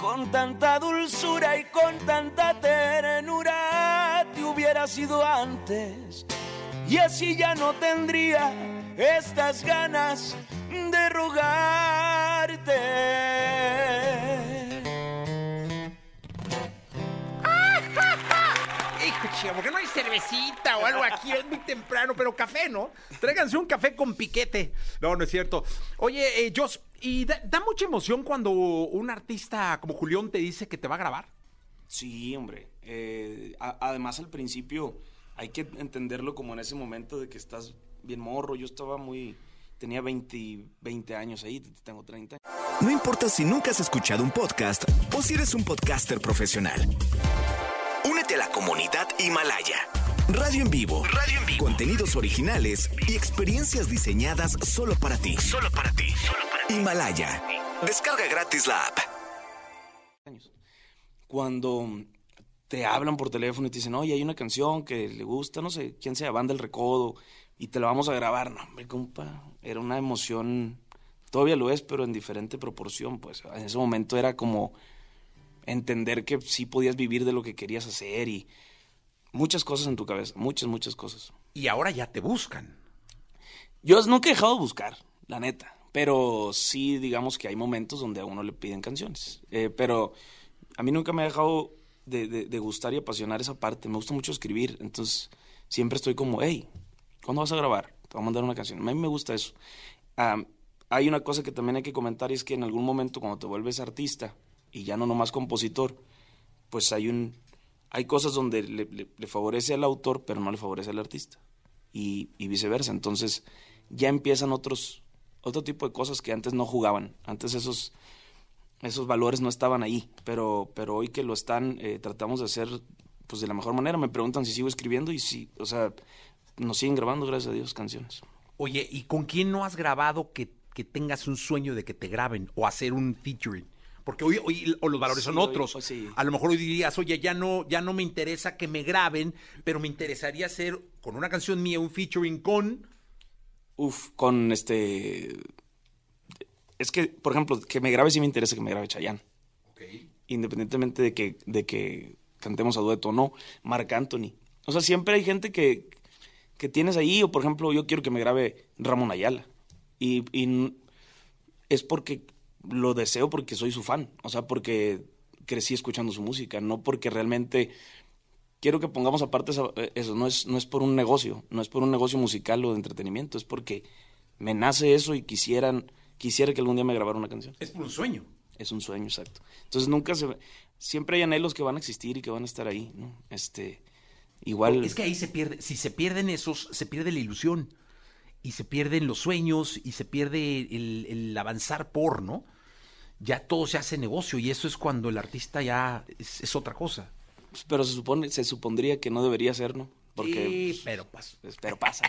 Con tanta dulzura y con tanta ternura te hubiera sido antes. Y así ya no tendría estas ganas de rogarte. Chico, ¿por qué no hay cervecita o algo aquí? Es muy temprano, pero café, ¿no? Tráiganse un café con piquete. No, no es cierto. Oye, eh, Jos, ¿y da, mucha emoción cuando un artista como Julián te dice que te va a grabar? Sí, hombre. Eh, además, al principio hay que entenderlo como en ese momento de que estás bien morro. Yo estaba muy tenía 20, 20 años ahí, tengo 30. No importa si nunca has escuchado un podcast o si eres un podcaster profesional. Únete a la comunidad Himalaya. Radio en vivo. Radio en vivo. Contenidos originales y experiencias diseñadas solo para ti. Solo para ti. Himalaya. Descarga gratis la app. Cuando te hablan por teléfono y te dicen, oye, hay una canción que le gusta, no sé, quién sea, Banda El Recodo, y te la vamos a grabar. No, hombre, compa, era una emoción, todavía lo es, pero en diferente proporción, pues en ese momento era como, entender que sí podías vivir de lo que querías hacer y muchas cosas en tu cabeza, muchas, muchas cosas. Y ahora ya te buscan. Yo nunca he dejado de buscar, la neta, pero sí digamos que hay momentos donde a uno le piden canciones, eh, pero a mí nunca me ha dejado de, de, gustar y apasionar esa parte, me gusta mucho escribir, entonces siempre estoy como, hey, ¿cuándo vas a grabar? Te voy a mandar una canción, a mí me gusta eso. hay una cosa que también hay que comentar y es que en algún momento cuando te vuelves artista y ya no nomás compositor, pues hay un hay cosas donde le, favorece al autor pero no le favorece al artista y, y, viceversa. Entonces ya empiezan otros otro tipo de cosas que antes no jugaban. Antes esos esos valores no estaban ahí, pero pero hoy que lo están eh, tratamos de hacer pues de la mejor manera. Me preguntan si sigo escribiendo y sí, o sea, nos siguen grabando gracias a Dios canciones. Oye, ¿y con quién no has grabado que, que tengas un sueño de que te graben o hacer un featuring? Porque hoy, hoy o los valores son otros. Pues a lo mejor hoy dirías, oye, ya no, ya no me interesa que me graben, pero me interesaría hacer con una canción mía un featuring con. Uf, con este. Es que, por ejemplo, que me grabe sí me interesa que me grabe Chayanne. Independientemente de que, de que cantemos a dueto o no, Marc Anthony. O sea, siempre hay gente que, que tienes ahí, o por ejemplo, yo quiero que me grabe Ramón Ayala. Y, y es porque lo deseo porque soy su fan, o sea, porque crecí escuchando su música, no porque realmente quiero que pongamos aparte eh, eso, no es, no es por un negocio, no es por un negocio musical o de entretenimiento, es porque me nace eso y quisieran, quisiera que algún día me grabara una canción. Es por un sueño. Es un sueño, exacto. Entonces nunca se, siempre hay anhelos que van a existir y que van a estar ahí, ¿no? Este, igual. Es que ahí se pierde, si se pierden esos, se pierde la ilusión y se pierden los sueños y se pierde el, el avanzar por, ¿no? Ya todo se hace negocio y eso es cuando el artista ya es, otra cosa. Pero se supone, se supondría que no debería ser, ¿no? Porque, sí, pero pasa. Pero pasa.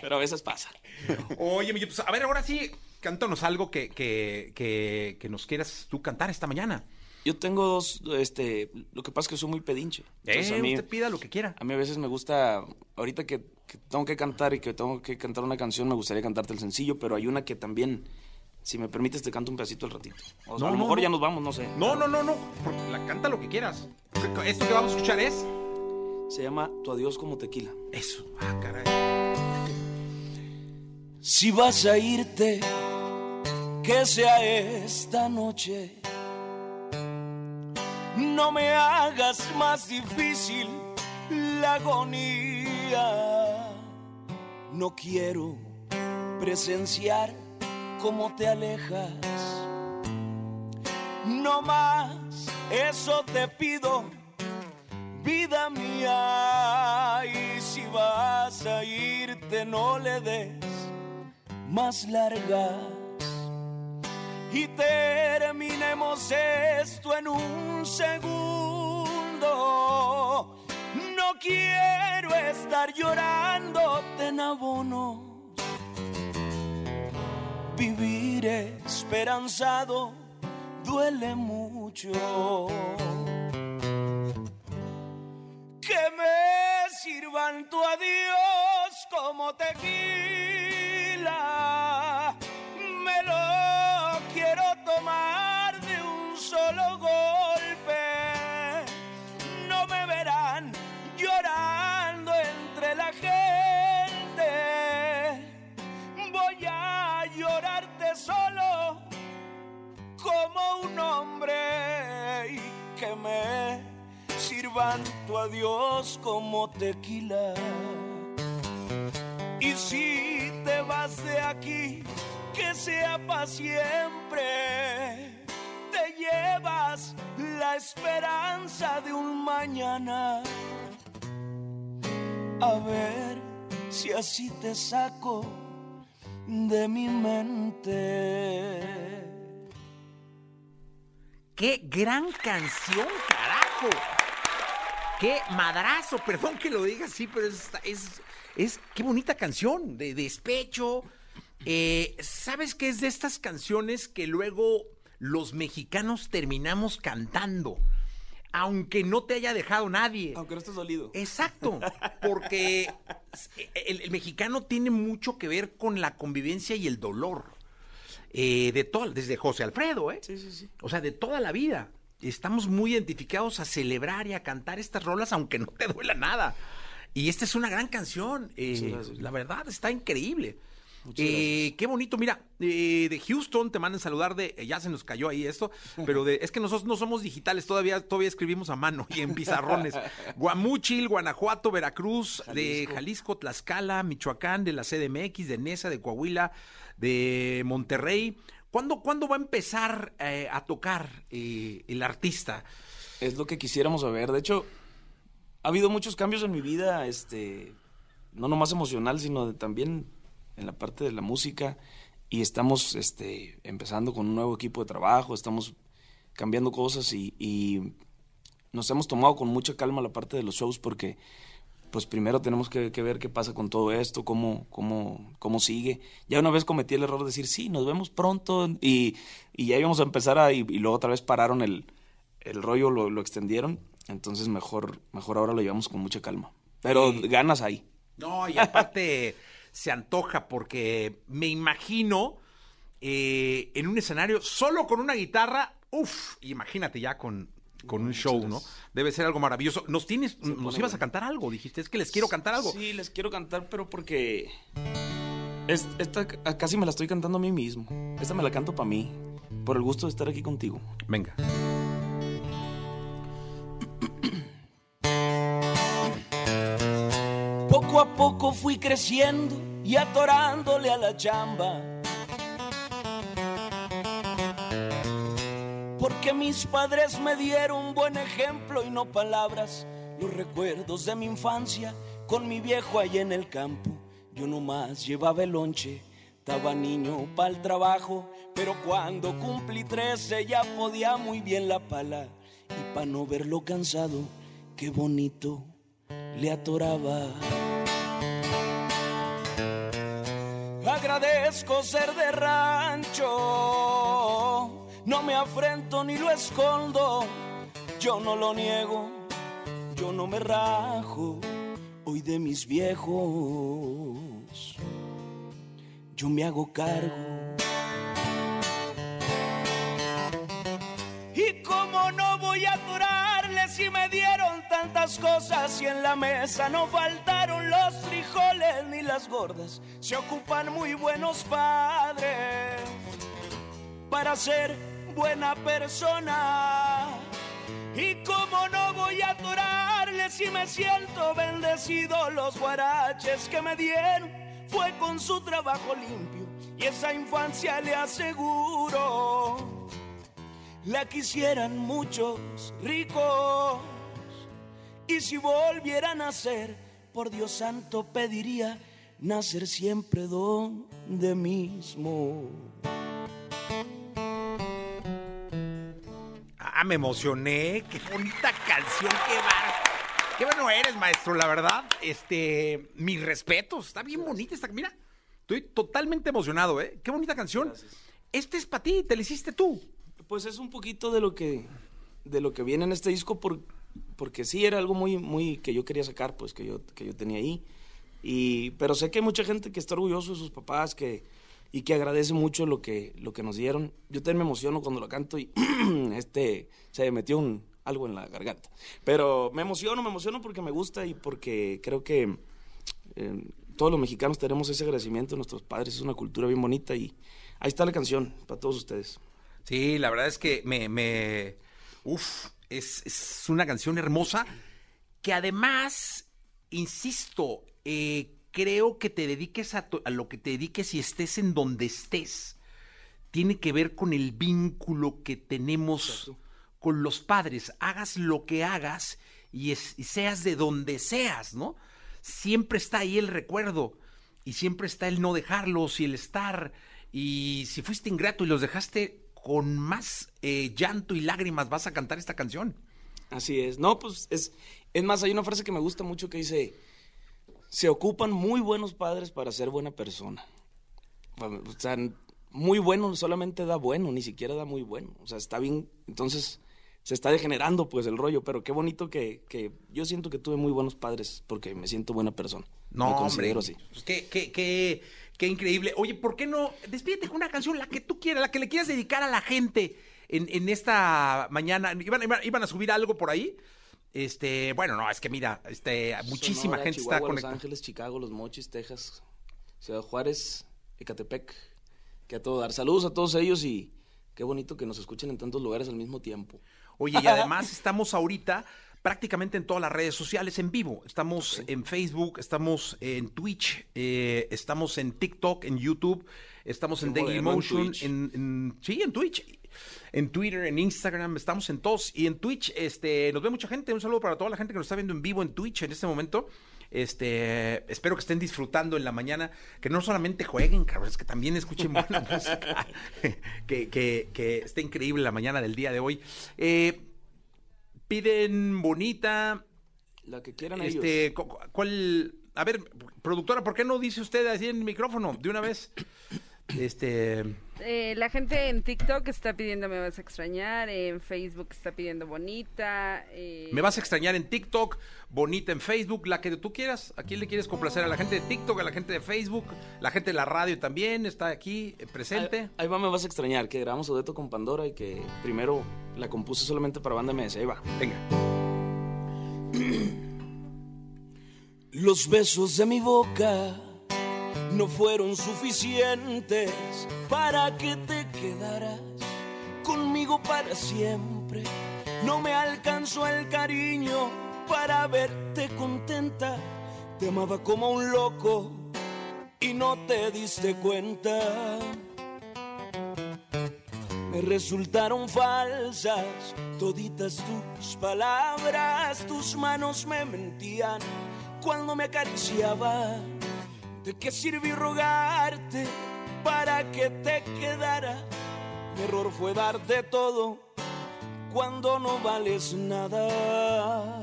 pero a veces pasa. Oye, pues, a ver, ahora sí, cántanos algo que, que, que, nos quieras tú cantar esta mañana. Yo tengo dos, este, lo que pasa es que soy muy pedinche. Entonces, a mí, usted pida lo que quiera. A mí a veces me gusta, ahorita que, tengo que cantar y que tengo que cantar una canción, me gustaría cantarte el sencillo, pero hay una que también si me permites, te canto un pedacito al ratito. O sea, a lo mejor ya nos vamos, no sé. No, no, no, no. La canta lo que quieras. Esto que vamos a escuchar es. Se llama Tu adiós como tequila. Eso. Ah, caray. Si vas a irte, que sea esta noche. No me hagas más difícil la agonía. No quiero presenciar cómo te alejas. No más, eso te pido, vida mía. Y si vas a irte, no le des más largas. Y terminemos esto en un segundo. No quiero estar llorando en abono Vivir esperanzado duele mucho. Que me sirvan tu adiós como tequila. Adiós como tequila. Y si te vas de aquí, que sea para siempre. Te llevas la esperanza de un mañana. A ver si así te saco de mi mente. ¡Qué gran canción, carajo! ¡Qué madrazo! Perdón que lo diga así, pero es, es, es qué bonita canción, de, despecho. Eh, ¿Sabes qué es de estas canciones que luego los mexicanos terminamos cantando? aunque no te haya dejado nadie. Aunque no estés dolido. Exacto, porque el, mexicano tiene mucho que ver con la convivencia y el dolor. eh, de todo, desde José Alfredo, ¿eh? Sí, sí, sí. O sea, de toda la vida. Estamos muy identificados a celebrar y a cantar estas rolas, aunque no te duela nada. Y esta es una gran canción. eh, gracias. la verdad, está increíble. Eh, qué bonito, mira, eh, de Houston te mandan saludar de, eh, ya se nos cayó ahí esto, pero de, es que nosotros no somos digitales, todavía, todavía escribimos a mano y en pizarrones. Guamúchil, Guanajuato, Veracruz, de Jalisco, Tlaxcala, Michoacán, de la CDMX, de Nesa, de Coahuila, de Monterrey. ¿Cuándo, cuándo va a empezar eh, a tocar eh, el artista? Es lo que quisiéramos saber. De hecho, ha habido muchos cambios en mi vida, este, no nomás emocional, sino también en la parte de la música. Y estamos este, empezando con un nuevo equipo de trabajo, estamos cambiando cosas y nos hemos tomado con mucha calma la parte de los shows porque pues primero tenemos que, que ver qué pasa con todo esto, cómo, cómo, cómo sigue. Ya una vez cometí el error de decir, sí, nos vemos pronto y, y ya íbamos a empezar a, y, y luego otra vez pararon el, el rollo, lo, lo extendieron. Entonces mejor, mejor ahora lo llevamos con mucha calma. Pero ganas ahí. No, y aparte se antoja porque me imagino eh, en un escenario solo con una guitarra, uff, imagínate ya con, con un show, ¿no? Debe ser algo maravilloso. Nos tienes, nos ibas a cantar algo, dijiste, es que les quiero cantar algo. Sí, les quiero cantar, pero porque es- esta casi me la estoy cantando a mí mismo. Esta me la canto para mí, por el gusto de estar aquí contigo. Venga. Poco a poco fui creciendo y atorándole a la chamba. Porque mis padres me dieron buen ejemplo y no palabras. Los recuerdos de mi infancia con mi viejo allá en el campo. Yo nomás llevaba el lonche, estaba niño para el trabajo. Pero cuando cumplí 13 ya podía muy bien la pala. Y para no verlo cansado, qué bonito le atoraba. Agradezco ser de rancho, no me afrento ni lo escondo, yo no lo niego, yo no me rajo, hoy de mis viejos, yo me hago cargo. Y como no voy a adorarle si me dieron tantas cosas y en la mesa no faltaron los frijoles ni las gordas, se ocupan muy buenos padres para ser buena persona. Y como no voy a adorarle si me siento bendecido, los guaraches que me dieron fue con su trabajo limpio y esa infancia le aseguro la quisieran muchos ricos. Y si volviera a nacer, por Dios santo pediría nacer siempre donde mismo. Ah, me emocioné, qué bonita canción, qué bar. Qué bueno eres, maestro, la verdad. Este, mis respetos, está bien bonita esta, mira. Estoy totalmente emocionado, ¿eh? Qué bonita canción. Este es para ti, te la hiciste tú. Pues es un poquito de lo que de lo que viene en este disco por, porque sí era algo muy muy que yo quería sacar, pues que yo que yo tenía ahí. Y pero sé que hay mucha gente que está orgulloso de sus papás que y que agradece mucho lo que lo que nos dieron. Yo también me emociono cuando lo canto y este se me metió un algo en la garganta. Pero me emociono, me emociono porque me gusta y porque creo que eh, todos los mexicanos tenemos ese agradecimiento a nuestros padres, es una cultura bien bonita y ahí está la canción para todos ustedes. Sí, la verdad es que me, me, uf, es, es una canción hermosa que además, insisto, eh, creo que te dediques a, lo que te dediques y estés en donde estés, tiene que ver con el vínculo que tenemos con los padres. Hagas lo que hagas y, es- y seas de donde seas, ¿no? Siempre está ahí el recuerdo y siempre está el no dejarlos y el estar. Y si fuiste ingrato y los dejaste con más eh, llanto y lágrimas, vas a cantar esta canción. Así es. No, pues es, es más, hay una frase que me gusta mucho que dice, se ocupan muy buenos padres para ser buena persona. O sea, muy bueno solamente da bueno, ni siquiera da muy bueno. O sea, está bien, entonces se está degenerando pues el rollo, pero qué bonito que, que yo siento que tuve muy buenos padres porque me siento buena persona. No, me considero hombre. así. Pues qué, qué, qué, Qué increíble. Oye, ¿por qué no? Despídete con una canción, la que tú quieras, la que le quieras dedicar a la gente en, en esta mañana. ¿Iban, iban, iban a subir algo por ahí? Este, bueno, no, es que mira, este, muchísima Sonora, gente Chihuahua, está conectada. Los Ángeles, Chicago, Los Mochis, Texas, Ciudad Juárez, Ecatepec, que a todo dar. Saludos a todos ellos y qué bonito que nos escuchen en tantos lugares al mismo tiempo. Oye, y además estamos ahorita prácticamente en todas las redes sociales en vivo. Estamos en Facebook, estamos en Twitch, eh, estamos en TikTok, en YouTube, estamos en Qué Daily moderno, en Motion, Twitch. en, en- sí, en Twitch, en Twitter, en Instagram, estamos en todos. Y en Twitch, este, nos ve mucha gente. Un saludo para toda la gente que nos está viendo en vivo en Twitch en este momento. Este, espero que estén disfrutando en la mañana, que no solamente jueguen, cabrón, es que también escuchen buena música, que, que, que esté increíble la mañana del día de hoy. Eh, piden bonita. La que quieran este, ellos. ¿Cuál? A ver, productora, ¿por qué no dice usted así en el micrófono de una vez? Este, Eh, la gente en TikTok está pidiendo Me vas a extrañar, en Facebook está pidiendo Bonita. eh, me vas a extrañar en TikTok, bonita en Facebook, la que tú quieras. ¿A quién le quieres complacer? ¿A la gente de TikTok, a la gente de Facebook? La gente de la radio también está aquí eh, presente. Ahí, ahí va, me vas a extrañar, que grabamos dueto con Pandora y que primero la compuse solamente para banda MS. Ahí va. Venga. Los besos de mi boca no fueron suficientes para que te quedaras conmigo para siempre. No me alcanzó el cariño para verte contenta. Te amaba como un loco y no te diste cuenta. Me resultaron falsas toditas tus palabras, tus manos me mentían cuando me acariciaba. ¿De qué sirvió rogarte para que te quedara? Mi error fue darte todo cuando no vales nada.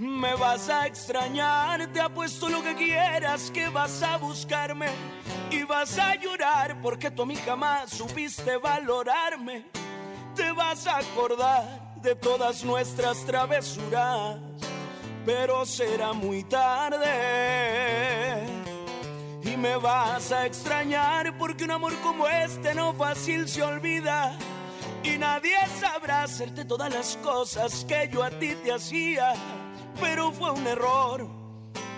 Me vas a extrañar, te apuesto lo que quieras que vas a buscarme y vas a llorar porque tú a mí jamás supiste valorarme. Te vas a acordar de todas nuestras travesuras, pero será muy tarde. Y me vas a extrañar porque un amor como este no fácil se olvida. Y nadie sabrá hacerte todas las cosas que yo a ti te hacía. Pero fue un error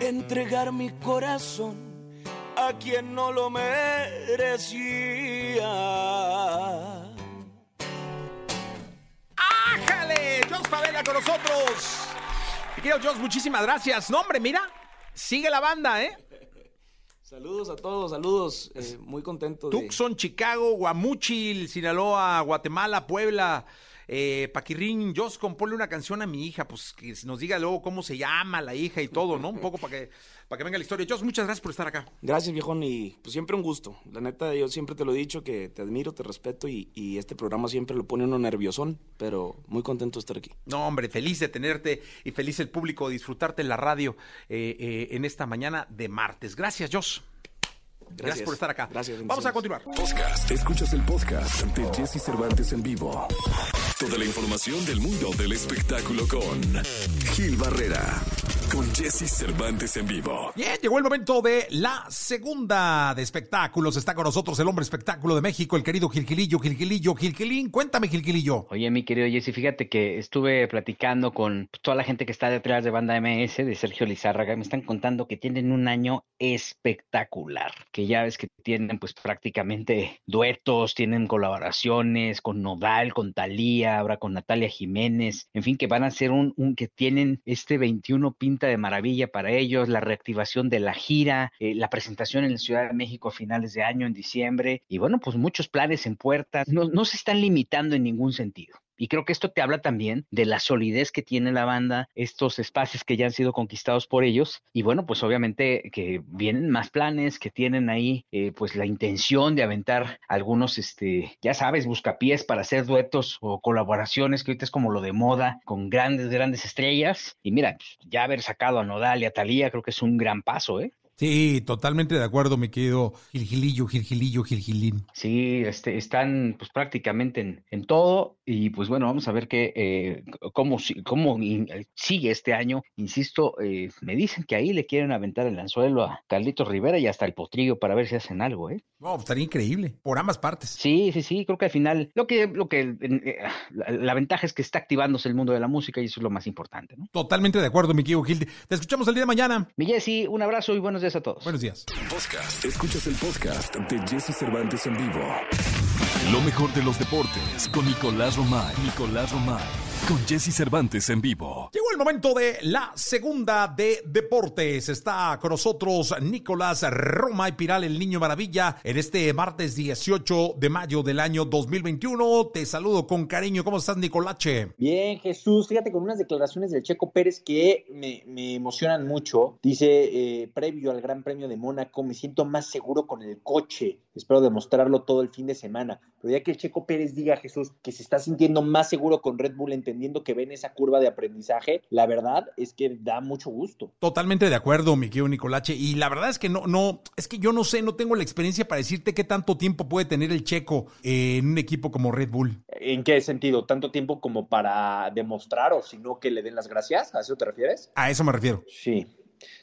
entregar mi corazón a quien no lo merecía. ¡Ájale! Jos Favela con nosotros. Mi querido Jos, muchísimas gracias. No, hombre, mira, sigue la banda, ¿eh? Saludos a todos, saludos. eh, muy contento de... Tucson, Chicago, Guamuchil, Sinaloa, Guatemala, Puebla, eh, Paquirrín, Jos, compone una canción a mi hija, pues que nos diga luego cómo se llama la hija y todo, ¿no? Un poco para que, para que venga la historia. Jos, muchas gracias por estar acá. Gracias, viejón, y pues siempre un gusto. La neta, yo siempre te lo he dicho, que te admiro, te respeto, y, y este programa siempre lo pone uno nerviosón, pero muy contento de estar aquí. No, hombre, feliz de tenerte y feliz el público de disfrutarte en la radio eh, eh, en esta mañana de martes. Gracias, Jos. Gracias, Gracias. por estar acá. Gracias, Vamos a continuar. Podcast. Escuchas el podcast ante Jesse Cervantes en vivo. Toda la información del mundo del espectáculo con Gil Barrera. Con Jesse Cervantes en vivo. Bien, llegó el momento de la segunda de espectáculos. Está con nosotros el hombre espectáculo de México, el querido Gilquilillo, Gilquilillo, Gilquilín. Cuéntame, Gilquilillo. Oye, mi querido Jesse, fíjate que estuve platicando con toda la gente que está detrás de Banda MS, de Sergio Lizárraga, y me están contando que tienen un año espectacular, que ya ves que tienen pues prácticamente duetos, tienen colaboraciones con Nodal, con Talía, ahora con Natalia Jiménez, en fin, que van a ser un, un que tienen este 21 de maravilla para ellos, la reactivación de la gira, eh, la presentación en la Ciudad de México a finales de año, en diciembre, y bueno, pues muchos planes en puerta, no se están limitando en ningún sentido. Y creo que esto te habla también de la solidez que tiene la banda, estos espacios que ya han sido conquistados por ellos. Y bueno, pues obviamente que vienen más planes, que tienen ahí eh, pues la intención de aventar algunos, este, ya sabes, buscapiés para hacer duetos o colaboraciones, que ahorita es como lo de moda, con grandes, grandes estrellas. Y mira, ya haber sacado a Nodal y a Talía creo que es un gran paso, ¿eh? Sí, totalmente de acuerdo, mi querido Gilgilillo, Gilgilillo, Gilgilín. Sí, este, están pues prácticamente en, en todo y pues bueno, vamos a ver qué, eh, cómo, cómo sigue este año. Insisto, eh, me dicen que ahí le quieren aventar el anzuelo a Carlitos Rivera y hasta el potrillo para ver si hacen algo, ¿eh? No, estaría increíble, por ambas partes. Sí, sí, sí, creo que al final lo que, lo que eh, la, ventaja es que está activándose el mundo de la música y eso es lo más importante, ¿no? Totalmente de acuerdo, mi querido Gil. Te escuchamos el día de mañana. Mi Jessy, un abrazo y buenos días a todos. Buenos días. Podcast. Escuchas el podcast de Jesse Cervantes en vivo. Lo mejor de los deportes con Nicolás Romay. Nicolás Romay con Jesse Cervantes en vivo. Llegó el momento de la segunda de deportes. Está con nosotros Nicolás Roma y Piral, el niño maravilla, en este martes 18 de mayo del año 2021. Te saludo con cariño. ¿Cómo estás, Nicolache? Bien, Jesús. Fíjate con unas declaraciones del Checo Pérez que me, emocionan mucho. Dice, eh, previo al Gran Premio de Mónaco, me siento más seguro con el coche. Espero demostrarlo todo el fin de semana. Pero ya que el Checo Pérez diga, Jesús, que se está sintiendo más seguro con Red Bull, entendiendo que ven esa curva de aprendizaje, la verdad es que da mucho gusto. Totalmente de acuerdo, mi querido Nicolache. Y la verdad es que no, no, es que yo no sé, no tengo la experiencia para decirte qué tanto tiempo puede tener el checo en un equipo como Red Bull. ¿En qué sentido? ¿Tanto tiempo como para demostrar o sino que le den las gracias? ¿A eso te refieres? A eso me refiero. Sí.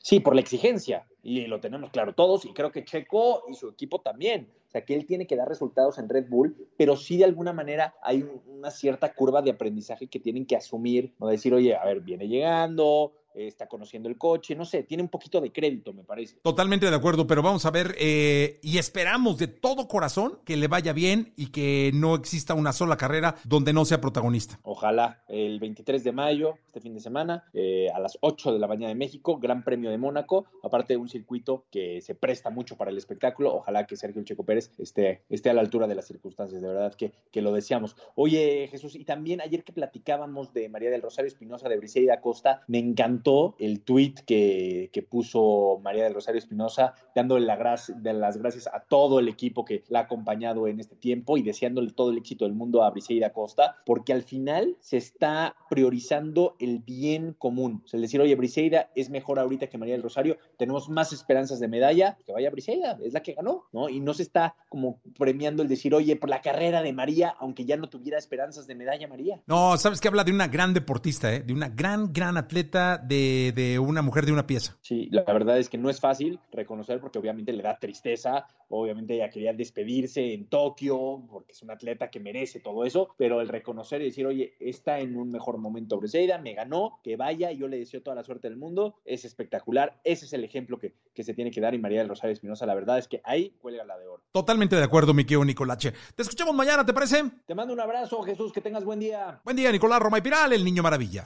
Sí, por la exigencia, y lo tenemos claro todos, y creo que Checo y su equipo también. O sea, que él tiene que dar resultados en Red Bull, pero sí de alguna manera hay una cierta curva de aprendizaje que tienen que asumir, no decir, oye, a ver, viene llegando, está conociendo el coche, no sé, tiene un poquito de crédito, me parece. Totalmente de acuerdo, pero vamos a ver, eh, y esperamos de todo corazón que le vaya bien y que no exista una sola carrera donde no sea protagonista. Ojalá, el 23 de mayo, este fin de semana, eh, a las 8 de la mañana de México, Gran Premio de Mónaco, aparte de un circuito que se presta mucho para el espectáculo, ojalá que Sergio Checo Pérez esté, esté a la altura de las circunstancias, de verdad que, que lo deseamos. Oye, Jesús, y también ayer que platicábamos de María del Rosario Espinosa de Briseida Costa, me encantó el tweet que, puso María del Rosario Espinosa, dándole la de las gracias a todo el equipo que la ha acompañado en este tiempo y deseándole todo el éxito del mundo a Briseida Costa, porque al final se está priorizando el bien común. O sea, el decir, oye, Briseida es mejor ahorita que María del Rosario, tenemos más esperanzas de medalla, que vaya Briseida, es la que ganó, ¿no? Y no se está como premiando el decir, oye, por la carrera de María, aunque ya no tuviera esperanzas de medalla María. No, sabes que habla de una gran deportista, ¿eh? de una gran, gran atleta de de, una mujer de una pieza. Sí, la verdad es que no es fácil reconocer porque obviamente le da tristeza, obviamente ella quería despedirse en Tokio porque es una atleta que merece todo eso, pero el reconocer y decir, oye, está en un mejor momento Briseida, me ganó, que vaya, yo le deseo toda la suerte del mundo, es espectacular, ese es el ejemplo que, que se tiene que dar y María del Rosario Espinosa, la verdad es que ahí cuelga la de oro. Totalmente de acuerdo, mi querido Nicolache. Te escuchamos mañana, ¿te parece? Te mando un abrazo, Jesús, que tengas buen día. Buen día, Nicolás Roma y Piral, el niño maravilla.